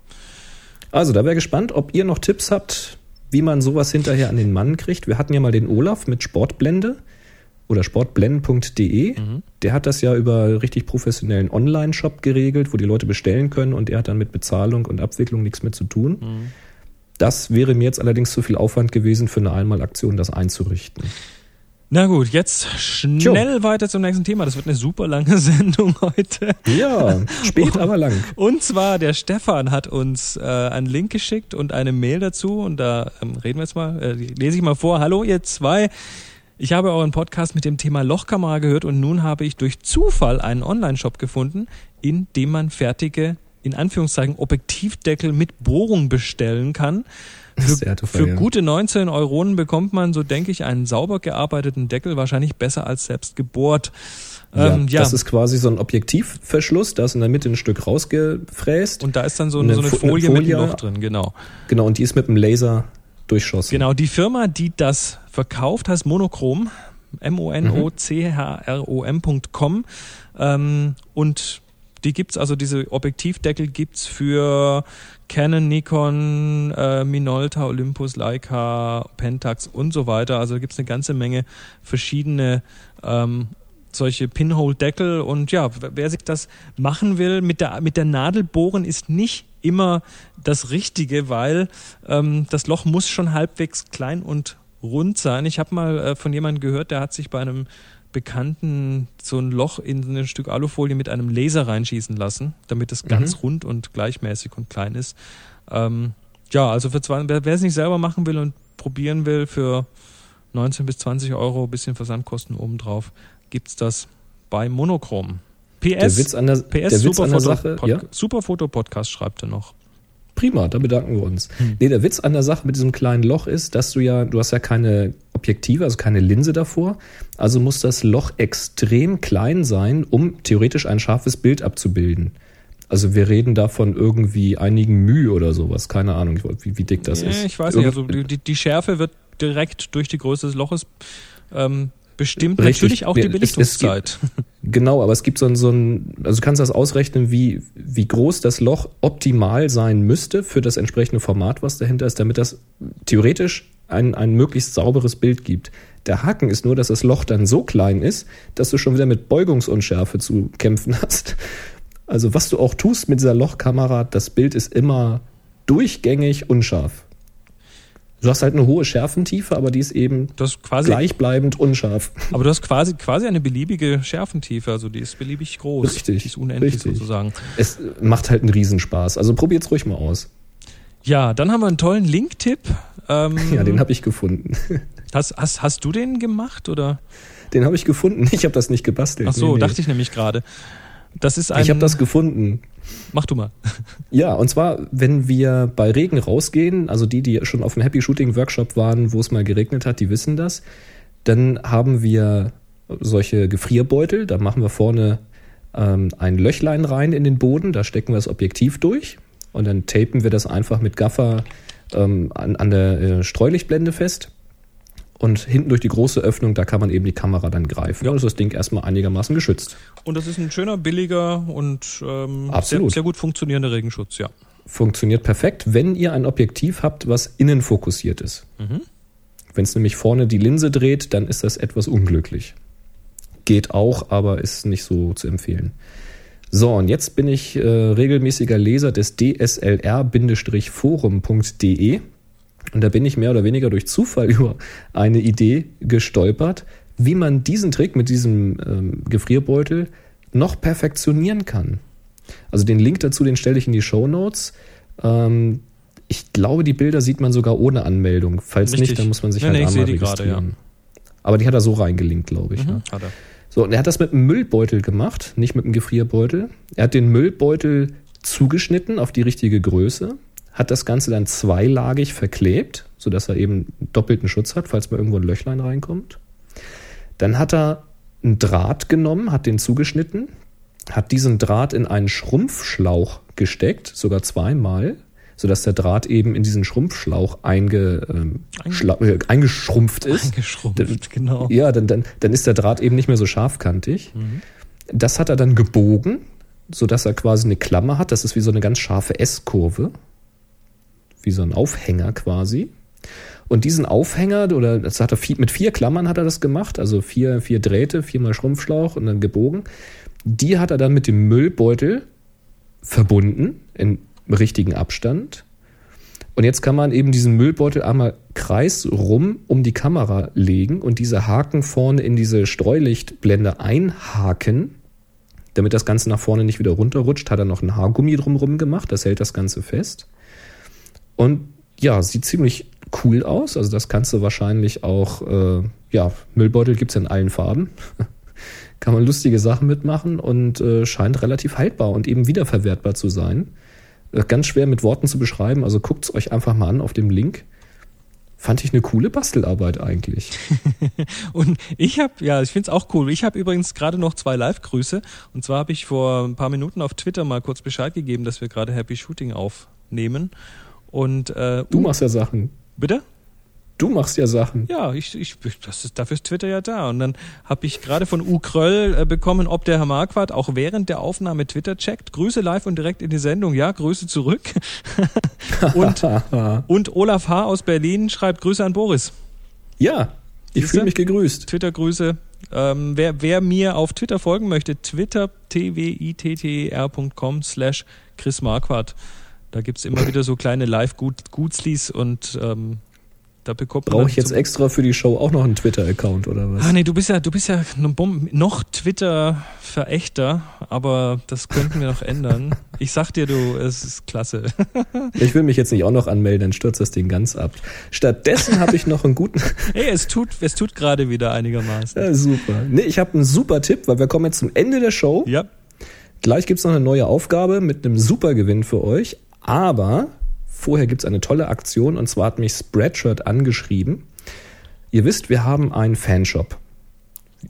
S2: Also da wäre gespannt, ob ihr noch Tipps habt, wie man sowas hinterher an den Mann kriegt. Wir hatten ja mal den Olaf mit Sportblende oder sportblenden.de. Mhm. Der hat das ja über richtig professionellen Online-Shop geregelt, wo die Leute bestellen können und er hat dann mit Bezahlung und Abwicklung nichts mehr zu tun. Mhm. Das wäre mir jetzt allerdings zu viel Aufwand gewesen, für eine Einmalaktion das einzurichten.
S3: Na gut, jetzt schnell jo. weiter zum nächsten Thema. Das wird eine super lange Sendung heute.
S2: Ja, spät, aber lang.
S3: Und zwar, der Stefan hat uns äh, einen Link geschickt und eine Mail dazu. Und da ähm, reden wir jetzt mal, äh, lese ich mal vor. Hallo, ihr zwei. Ich habe euren Podcast mit dem Thema Lochkamera gehört und nun habe ich durch Zufall einen Online-Shop gefunden, in dem man fertige, in Anführungszeichen, Objektivdeckel mit Bohrung bestellen kann. Für, für gute 19 Euronen bekommt man, so denke ich, einen sauber gearbeiteten Deckel, wahrscheinlich besser als selbst gebohrt.
S2: Ja, ähm, ja, Das ist quasi so ein Objektivverschluss, da ist in der Mitte ein Stück rausgefräst.
S3: Und da ist dann so eine, so eine Folie, Folie mit einem Loch drin, genau.
S2: Genau, und die ist mit dem Laser durchschossen.
S3: Genau, die Firma, die das verkauft, heißt Monochrom. M-O-N-O-C-H-R-O-M.com. Ähm, und die gibt's, also diese Objektivdeckel gibt's für Canon, Nikon, äh, Minolta, Olympus, Leica, Pentax und so weiter. Also gibt's eine ganze Menge verschiedene ähm, solche Pinhole-Deckel und ja, wer sich das machen will, mit der, mit der Nadel bohren ist nicht immer das Richtige, weil ähm, das Loch muss schon halbwegs klein und rund sein. Ich habe mal äh, von jemandem gehört, der hat sich bei einem Bekannten so ein Loch in ein Stück Alufolie mit einem Laser reinschießen lassen, damit es ganz mhm. rund und gleichmäßig und klein ist. Ähm, ja, also für zwei, wer, es nicht selber machen will und probieren will, für 19 bis 20 Euro, bisschen Versandkosten obendrauf, gibt's das bei Monochrom. PS,
S2: der Witz an der, PS der Witz
S3: Super,
S2: an der Sache,
S3: ja? Super Foto Podcast schreibt er noch.
S2: Prima, da bedanken wir uns. Hm. Nee, der Witz an der Sache mit diesem kleinen Loch ist, dass du ja, du hast ja keine Objektive, also keine Linse davor. Also muss das Loch extrem klein sein, um theoretisch ein scharfes Bild abzubilden. Also wir reden davon irgendwie einigen Mühe oder sowas. Keine Ahnung, wie, wie dick das
S3: nee,
S2: ist.
S3: Ich weiß nicht, also die, die Schärfe wird direkt durch die Größe des Loches ähm, bestimmt Richtig. natürlich auch die Belichtungszeit.
S2: Gibt, genau, aber es gibt so ein, so ein, also du kannst das ausrechnen, wie, wie groß das Loch optimal sein müsste für das entsprechende Format, was dahinter ist, damit das theoretisch ein, ein möglichst sauberes Bild gibt. Der Haken ist nur, dass das Loch dann so klein ist, dass du schon wieder mit Beugungsunschärfe zu kämpfen hast. Also was du auch tust mit dieser Lochkamera, das Bild ist immer durchgängig unscharf. Du hast halt eine hohe Schärfentiefe, aber die ist eben
S3: Das quasi,
S2: gleichbleibend unscharf.
S3: aber du hast quasi, quasi eine beliebige Schärfentiefe, also die ist beliebig groß.
S2: Richtig,
S3: Die ist unendlich
S2: richtig.
S3: sozusagen.
S2: Es macht halt einen Riesenspaß. Also probiert's ruhig mal aus.
S3: Ja, dann haben wir einen tollen Link-Tipp. Ähm,
S2: Ja, den habe ich gefunden.
S3: hast, hast, hast du den gemacht oder?
S2: Den habe ich gefunden. Ich habe das nicht gebastelt.
S3: Ach so,
S2: Nee, nee.
S3: dachte ich nämlich gerade. Das ist ein.
S2: Ich habe das gefunden.
S3: Mach du mal.
S2: Ja, und zwar, wenn wir bei Regen rausgehen, also die, die schon auf dem Happy Shooting Workshop waren, wo es mal geregnet hat, die wissen das, dann haben wir solche Gefrierbeutel, da machen wir vorne ähm, ein Löchlein rein in den Boden, da stecken wir das Objektiv durch und dann tapen wir das einfach mit Gaffer ähm, an, an der äh, Streulichtblende fest. Und hinten durch die große Öffnung, da kann man eben die Kamera dann greifen. Ja, und ist das Ding erstmal einigermaßen geschützt.
S3: Und das ist ein schöner, billiger und ähm, sehr,
S2: Absolut.
S3: sehr gut funktionierender Regenschutz, ja.
S2: funktioniert perfekt, wenn ihr ein Objektiv habt, was innen fokussiert ist. Wenn es nämlich vorne die Linse dreht, dann ist das etwas unglücklich. Geht auch, aber ist nicht so zu empfehlen. So, und jetzt bin ich äh, regelmäßiger Leser des dslr-forum.de und da bin ich mehr oder weniger durch Zufall über eine Idee gestolpert, wie man diesen Trick mit diesem ähm, Gefrierbeutel noch perfektionieren kann. Also den Link dazu, den stelle ich in die Show Notes. Ähm, ich glaube, die Bilder sieht man sogar ohne Anmeldung. Falls
S3: Richtig.
S2: nicht, dann muss man sich
S3: Nee,
S2: halt
S3: nee,
S2: einmal
S3: sehe die gerade,
S2: registrieren. Aber die hat er so reingelinkt, glaube ich. Ne?
S3: Hat er.
S2: So, und er hat das mit einem Müllbeutel gemacht, nicht mit einem Gefrierbeutel. Er hat den Müllbeutel zugeschnitten auf die richtige Größe, hat das Ganze dann zweilagig verklebt, sodass er eben doppelten Schutz hat, falls mal irgendwo ein Löchlein reinkommt. Dann hat er einen Draht genommen, hat den zugeschnitten, hat diesen Draht in einen Schrumpfschlauch gesteckt, sogar zweimal, sodass der Draht eben in diesen Schrumpfschlauch einge, ähm,
S3: Einge-
S2: äh, eingeschrumpft ist.
S3: Eingeschrumpft, genau.
S2: Ja, dann, dann, dann ist der Draht eben nicht mehr so scharfkantig.
S3: Mhm.
S2: Das hat er dann gebogen, sodass er quasi eine Klammer hat. Das ist wie so eine ganz scharfe S-Kurve. Wie so ein Aufhänger quasi. Und diesen Aufhänger, oder das hat er vier, mit vier Klammern hat er das gemamal, also vier, vier Drähte, viermal Schrumpfschlauch und dann gebogen. Die hat er dann mit dem Müllbeutel verbunden in richtigen Abstand. Und jetzt kann man eben diesen Müllbeutel einmal kreisrum um die Kamera legen und diese Haken vorne in diese Streulichtblende einhaken. Damit das Ganze nach vorne nicht wieder runterrutscht, hat er noch ein Haargummi drumrum gemacht. Das hält das Ganze fest. Und ja, sieht ziemlich cool aus. Also das kannst du wahrscheinlich auch, äh, ja, Müllbeutel gibt's ja in allen Farben. Kann man lustige Sachen mitmachen und äh, scheint relativ haltbar und eben wiederverwertbar zu sein. Äh, ganz schwer mit Worten zu beschreiben, also guckt's euch einfach mal an auf dem Link. Fand ich eine coole Bastelarbeit eigentlich.
S3: Und ich habe, ja, ich find's auch cool. Ich habe übrigens gerade noch zwei Live-Grüße. Und zwar habe ich vor ein paar Minuten auf Twitter mal kurz Bescheid gegeben, dass wir gerade Happy Shooting aufnehmen. Und äh,
S2: Du machst ja Sachen.
S3: bitte?
S2: Du machst ja Sachen.
S3: Ja, ich, ich, das ist, dafür ist Twitter ja da. Und dann habe ich gerade von U. Kröll äh, bekommen, ob der Herr Marquardt auch während der Aufnahme Twitter checkt. Grüße live und direkt in die Sendung. Ja, Grüße zurück. und, und Olaf H. aus Berlin schreibt Grüße an Boris.
S2: ja, ich fühle mich gegrüßt.
S3: Twitter-Grüße. Ähm, wer, wer mir auf Twitter folgen möchte, twitter twitter.com slash Chris Marquardt. Da gibt's immer wieder so kleine Live-Gutzlis und ähm, da bekommt man
S2: Brauche ich jetzt extra für die Show auch noch einen Twitter-Account oder was?
S3: Ah nee, du bist ja, du bist ja noch Twitter-Verächter, aber das könnten wir noch ändern. Ich sag dir, du, es ist klasse.
S2: Ich will mich jetzt nicht auch noch anmelden, dann stürzt das Ding ganz ab. Stattdessen habe ich noch einen guten.
S3: Hey, es tut, es tut gerade wieder einigermaßen.
S2: Ja, super. Nee, ich habe einen super Tipp, weil wir kommen jetzt zum Ende der Show.
S3: Ja,
S2: Gleich gibt's noch eine neue Aufgabe mit einem super Gewinn für euch. Aber vorher gibt's eine tolle Aktion und zwar hat mich Spreadshirt angeschrieben. Ihr wisst, wir haben einen Fanshop.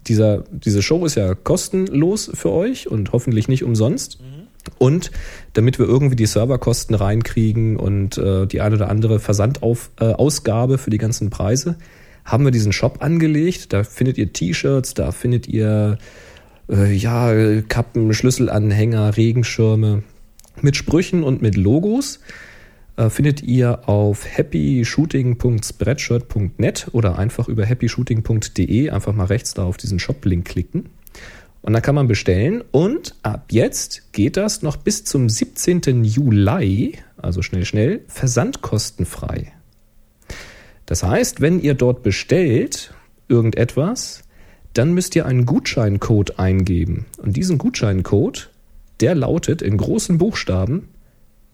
S2: Dieser, diese Show ist ja kostenlos für euch und hoffentlich nicht umsonst. Und damit wir irgendwie die Serverkosten reinkriegen und äh, die eine oder andere Versandausgabe äh, für die ganzen Preise, haben wir diesen Shop angelegt. Da findet ihr T-Shirts, da findet ihr äh, ja, Kappen, Schlüsselanhänger, Regenschirme mit Sprüchen und mit Logos. Äh, findet ihr auf happyshooting.spreadshirt.net oder einfach über happyshooting.de einfach mal rechts da auf diesen Shop-Link klicken. Und dann kann man bestellen. Und ab jetzt geht das noch bis zum 17. Juli, also schnell, schnell, versandkostenfrei. Das heißt, wenn ihr dort bestellt irgendetwas, dann müsst ihr einen Gutscheincode eingeben. Und diesen Gutscheincode, der lautet in großen Buchstaben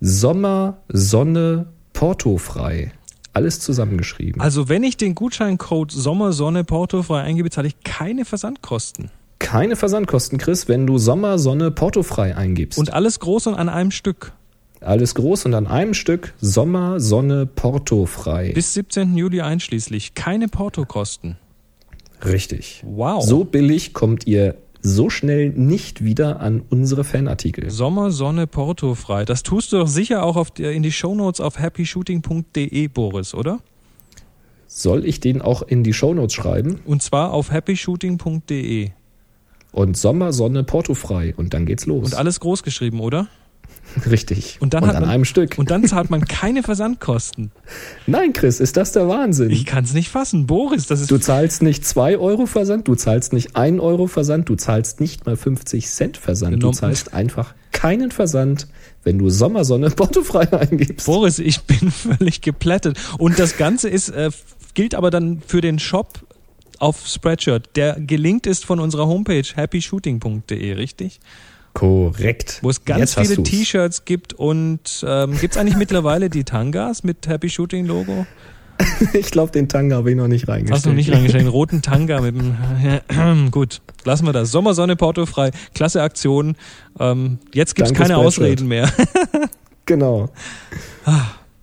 S2: Sommer, Sonne, Portofrei. Alles zusammengeschrieben.
S3: Also wenn ich den Gutscheincode Sommer, Sonne, Portofrei eingebe, zahle ich keine Versandkosten.
S2: Keine Versandkosten, Chris, wenn du Sommer, Sonne, Portofrei eingibst.
S3: Und alles groß und an einem Stück.
S2: Alles groß und an einem Stück Sommer, Sonne, Portofrei.
S3: Bis 17. Juli einschließlich. Keine Portokosten.
S2: Richtig.
S3: Wow.
S2: So billig kommt ihr so schnell nicht wieder an unsere Fanartikel.
S3: Sommer, Sonne, portofrei. Das tust du doch sicher auch auf in die Shownotes auf happyshooting.de, Boris, oder?
S2: Soll ich den auch in die Shownotes schreiben?
S3: Und zwar auf happyshooting.de.
S2: Und Sommer, Sonne, Portofrei. Und dann geht's los.
S3: Und alles groß geschrieben, oder?
S2: Richtig.
S3: Und dann hat
S2: an
S3: man,
S2: einem Stück.
S3: Und dann zahlt man keine Versandkosten.
S2: Nein, Chris, ist das der Wahnsinn?
S3: Ich kann es nicht fassen. Boris, das ist.
S2: Du zahlst nicht 2 Euro Versand, du zahlst nicht 1 Euro Versand, du zahlst nicht mal 50 Cent Versand.
S3: Genau.
S2: Du zahlst einfach keinen Versand, wenn du Sommersonne portofrei eingibst.
S3: Boris, ich bin völlig geplättet. Und das Ganze ist, äh, gilt aber dann für den Shop auf Spreadshirt, der gelinkt ist von unserer Homepage happyshooting.de, richtig?
S2: Korrekt.
S3: Wo es ganz
S2: Jetzt
S3: viele. T-Shirts gibt und ähm, gibt es eigentlich mittlerweile die Tangas mit Happy Shooting Logo?
S2: Ich glaube, den Tanga habe ich noch nicht reingestellt.
S3: Hast du noch nicht reingestellt? Den roten Tanga mit dem. Gut, lassen wir das. Sommersonne portofrei, klasse Aktion. Ähm, jetzt gibt's
S2: Danke,
S3: keine. Ausreden mehr.
S2: Genau.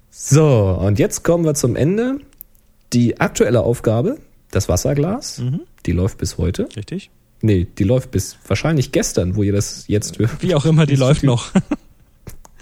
S2: So, und jetzt kommen wir zum Ende. Die aktuelle Aufgabe, das Wasserglas,
S3: Mhm.
S2: die läuft bis heute.
S3: Richtig?
S2: Nee, die läuft bis wahrscheinlich gestern, wo ihr das jetzt hört.
S3: Wie auch immer, die läuft noch.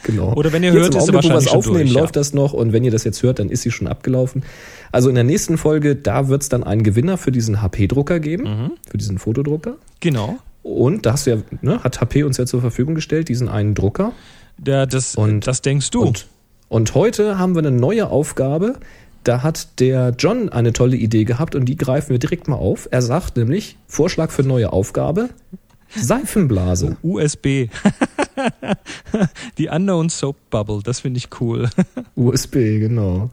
S2: Genau.
S3: Oder wenn ihr
S2: Jetzt
S3: hört, ist sie wahrscheinlich schon
S2: aufnehmen,
S3: durch, ja.
S2: läuft das noch und wenn ihr das jetzt hört, dann ist sie schon abgelaufen. Also in der nächsten Folge, da wird es dann einen Gewinner für diesen HP-Drucker geben,
S3: Mhm.
S2: für diesen Fotodrucker.
S3: Genau.
S2: Und da hast du ja, ne, hat HP uns ja zur Verfügung gestellt, diesen einen Drucker.
S3: Der, das,
S2: Und-
S3: das denkst du.
S2: Und, und heute haben wir eine neue Aufgabe. Da hat der John eine tolle Idee gehabt und die greifen wir direkt mal auf. Er sagt nämlich, Vorschlag für neue Aufgabe, Seifenblase.
S3: USB. die Unknown Soap Bubble, das finde ich cool.
S2: USB, genau.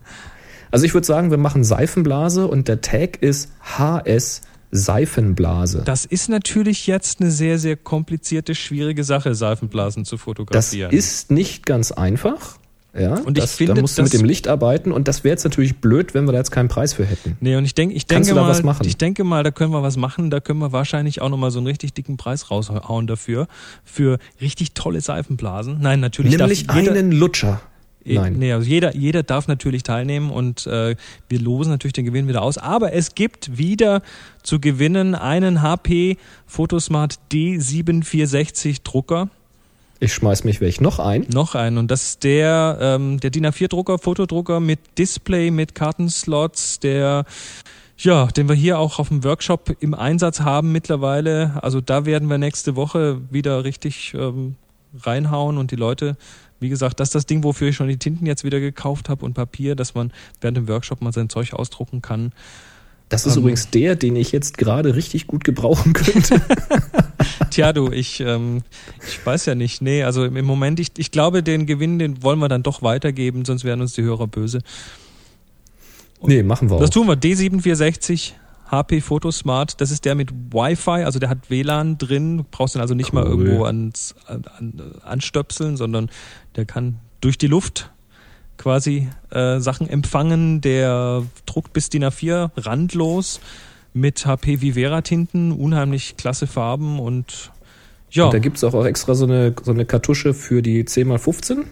S2: Also ich würde sagen, wir machen Seifenblase und der Tag ist HS Seifenblase.
S3: Das ist natürlich jetzt eine sehr, sehr komplizierte, schwierige Sache, Seifenblasen zu
S2: Das
S3: fotografieren.
S2: ist nicht ganz einfach. Ja,
S3: Und ich
S2: das,
S3: finde,
S2: da musst du mit dem Licht arbeiten und das wäre jetzt natürlich blöd, wenn wir da jetzt keinen Preis für hätten.
S3: Nee, und ich, denk, ich denke mal,
S2: was machen?
S3: ich denke mal, da können wir was machen, da können wir wahrscheinlich auch nochmal so einen richtig dicken Preis raushauen dafür. Für richtig tolle Seifenblasen. Nein, natürlich
S2: Nämlich
S3: darf jeder,
S2: einen Lutscher. Nein.
S3: Nee, also jeder, jeder darf natürlich teilnehmen und äh, wir losen natürlich den Gewinn wieder aus. Aber es gibt wieder zu gewinnen einen HP Photosmart D7460 Drucker.
S2: Ich schmeiß mich weg. Noch ein.
S3: Noch einen. Und das ist der, ähm, der DIN A4-Drucker, Fotodrucker mit Display, mit Kartenslots, der ja, den wir hier auch auf dem Workshop im Einsatz haben mittlerweile. Also da werden wir nächste Woche wieder richtig ähm, reinhauen und die Leute, wie gesagt, das ist das Ding, wofür ich schon die Tinten jetzt wieder gekauft habe und Papier, dass man während dem Workshop mal sein Zeug ausdrucken kann.
S2: Das ist
S3: Ähm.
S2: übrigens der, den ich jetzt gerade richtig gut gebrauchen könnte.
S3: Tja, du, ich, ähm, ich weiß ja nicht. Nee, also im Moment, ich, ich glaube, den Gewinn, den wollen wir dann doch weitergeben, sonst werden uns die Hörer böse.
S2: nee, machen wir
S3: Das
S2: auch.
S3: tun wir. D7460 HP Photosmart. Das ist der mit Wi-Fi, also der hat WLAN drin. Du brauchst den also nicht mal
S2: Cool.
S3: irgendwo ans, an, an, anstöpseln, sondern der kann durch die Luft quasi äh, Sachen empfangen. Der druckt bis DIN A4 randlos mit HP Vivera Tinten, unheimlich klasse Farben und ja,
S2: Und da gibt's auch, auch extra so eine, so eine Kartusche für die 10x15.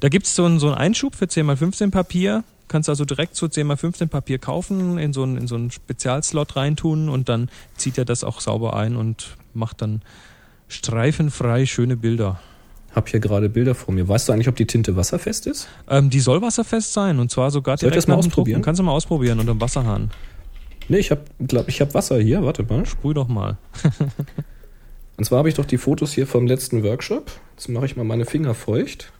S3: Da gibt's so einen, so einen Einschub für 10x15 Papier. Kannst also direkt so 10x15 Papier kaufen, in so einen, in so einen Spezialslot reintun und dann zieht er das auch sauber ein und macht dann streifenfrei schöne Bilder.
S2: Hab hier gerade Bilder vor mir. Weißt du eigentlich, ob die Tinte wasserfest ist?
S3: Ähm, die soll wasserfest sein und zwar sogar
S2: Soll ich
S3: direkt
S2: das mal ausprobieren?
S3: Drucken. Kannst du mal ausprobieren unter dem Wasserhahn.
S2: Nee, ich hab, glaub, ich hab Wasser hier. Warte mal.
S3: Sprüh doch mal.
S2: Und zwar habe ich doch die Fotos hier vom letzten Workshop. Jetzt mache ich mal meine Finger feucht.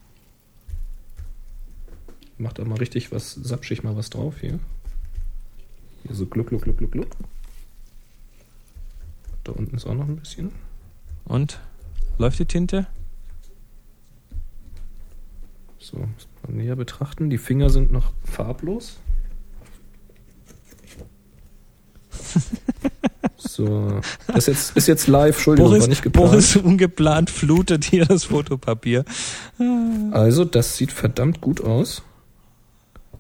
S2: Mach da mal richtig was, sapsch ich mal was drauf hier. Hier so gluck, gluck, gluck, gluck, gluck. Da unten ist auch noch ein bisschen.
S3: Und? Läuft die Tinte?
S2: So, muss man näher betrachten. Die Finger sind noch farblos. So, das ist jetzt, ist jetzt live, Entschuldigung,
S3: Boris,
S2: war nicht geplant.
S3: Boris ungeplant flutet hier das Fotopapier.
S2: Also, das sieht verdammt gut aus.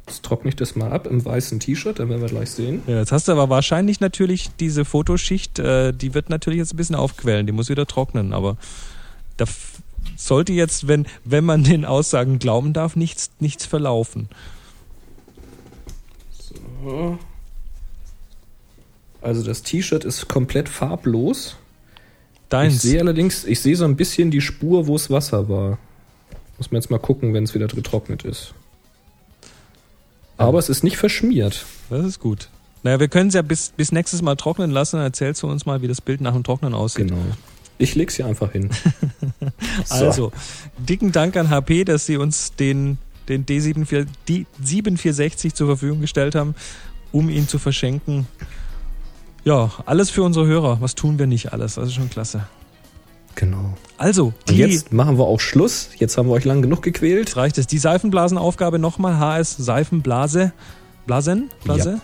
S2: Jetzt trockne ich das mal ab im weißen T-Shirt, dann werden wir gleich sehen.
S3: Ja, jetzt hast du aber wahrscheinlich natürlich diese Fotoschicht, äh, die wird natürlich jetzt ein bisschen aufquellen, die muss wieder trocknen, aber da sollte jetzt, wenn, wenn man den Aussagen glauben darf, nichts, nichts verlaufen.
S2: So. Also das T-Shirt ist komplett farblos. Ich
S3: Deins.
S2: sehe allerdings, ich sehe so ein bisschen die Spur, wo es Wasser war. Muss man jetzt mal gucken, wenn es wieder getrocknet ist. Aber es ist nicht verschmiert.
S3: Das ist gut. Naja, wir können es ja bis, bis nächstes Mal trocknen lassen. Dann erzählst du uns mal, wie das Bild nach dem Trocknen aussieht.
S2: Genau. Ich leg's hier einfach hin. So.
S3: Also, dicken Dank an HP, dass sie uns den, den D74, die 7460 zur Verfügung gestellt haben, um ihn zu verschenken. Ja, alles für unsere Hörer. Was tun wir nicht alles? Das ist schon klasse.
S2: Genau.
S3: Also,
S2: Und
S3: die,
S2: jetzt machen wir auch Schluss. Jetzt haben wir euch lang genug gequält.
S3: jetzt reicht es. Die Seifenblasenaufgabe nochmal. HS Seifenblase. Blasen? Blase?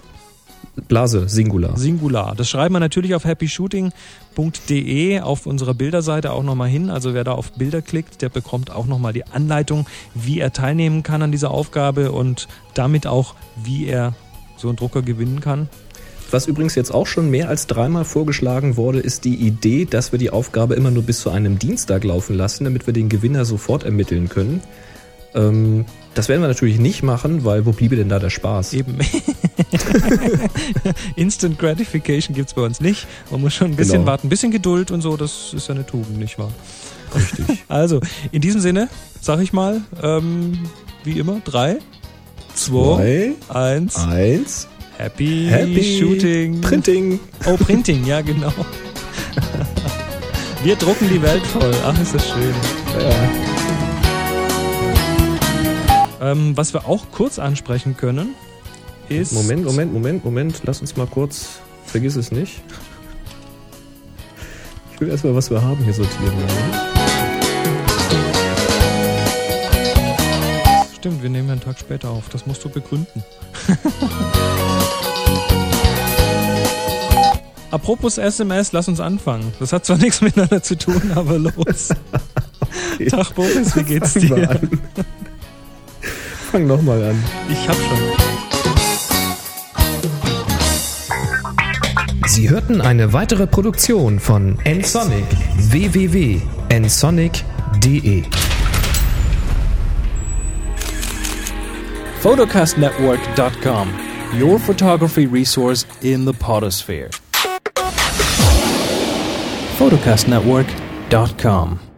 S2: Blase, Singular.
S3: Singular. Das schreiben wir natürlich auf happyshooting.de auf unserer Bilderseite auch nochmal hin. Also wer da auf Bilder klickt, der bekommt auch nochmal die Anleitung, wie er teilnehmen kann an dieser Aufgabe und damit auch, wie er so einen Drucker gewinnen kann.
S2: Was übrigens jetzt auch schon mehr als dreimal vorgeschlagen wurde, ist die Idee, dass wir die Aufgabe immer nur bis zu einem Dienstag laufen lassen, damit wir den Gewinner sofort ermitteln können. Ähm, das werden wir natürlich nicht machen, weil wo bliebe denn da der Spaß?
S3: Eben. Instant Gratification gibt's bei uns nicht. Man muss schon ein bisschen
S2: Genau.
S3: warten, ein bisschen Geduld und so, das ist ja eine Tugend, nicht wahr?
S2: Richtig.
S3: Also, in diesem Sinne, sag ich mal, ähm, wie immer, drei, zwei,
S2: Zwei,
S3: eins.
S2: eins,
S3: Happy,
S2: Happy
S3: Shooting.
S2: Printing.
S3: Oh, Printing, ja, genau. Wir drucken die Welt voll. Ach, ist das schön. Ähm, was wir auch kurz ansprechen können, ist.
S2: Moment, Moment, Moment, Moment. Lass uns mal kurz. Vergiss es nicht. Ich will erstmal, was wir haben, hier sortieren.
S3: Stimmt, wir nehmen ja einen Tag später auf. Das musst du begründen. Apropos SMS, lass uns anfangen. Das hat zwar nichts miteinander zu tun, aber los. Tag Boris, wie geht's dir?
S2: An. Fang nochmal an.
S3: Ich hab schon.
S2: Sie hörten eine weitere Produktion von nsonic www.nsonic.de
S5: photocastnetwork.com, your photography resource in the potosphere. photocastnetwork.com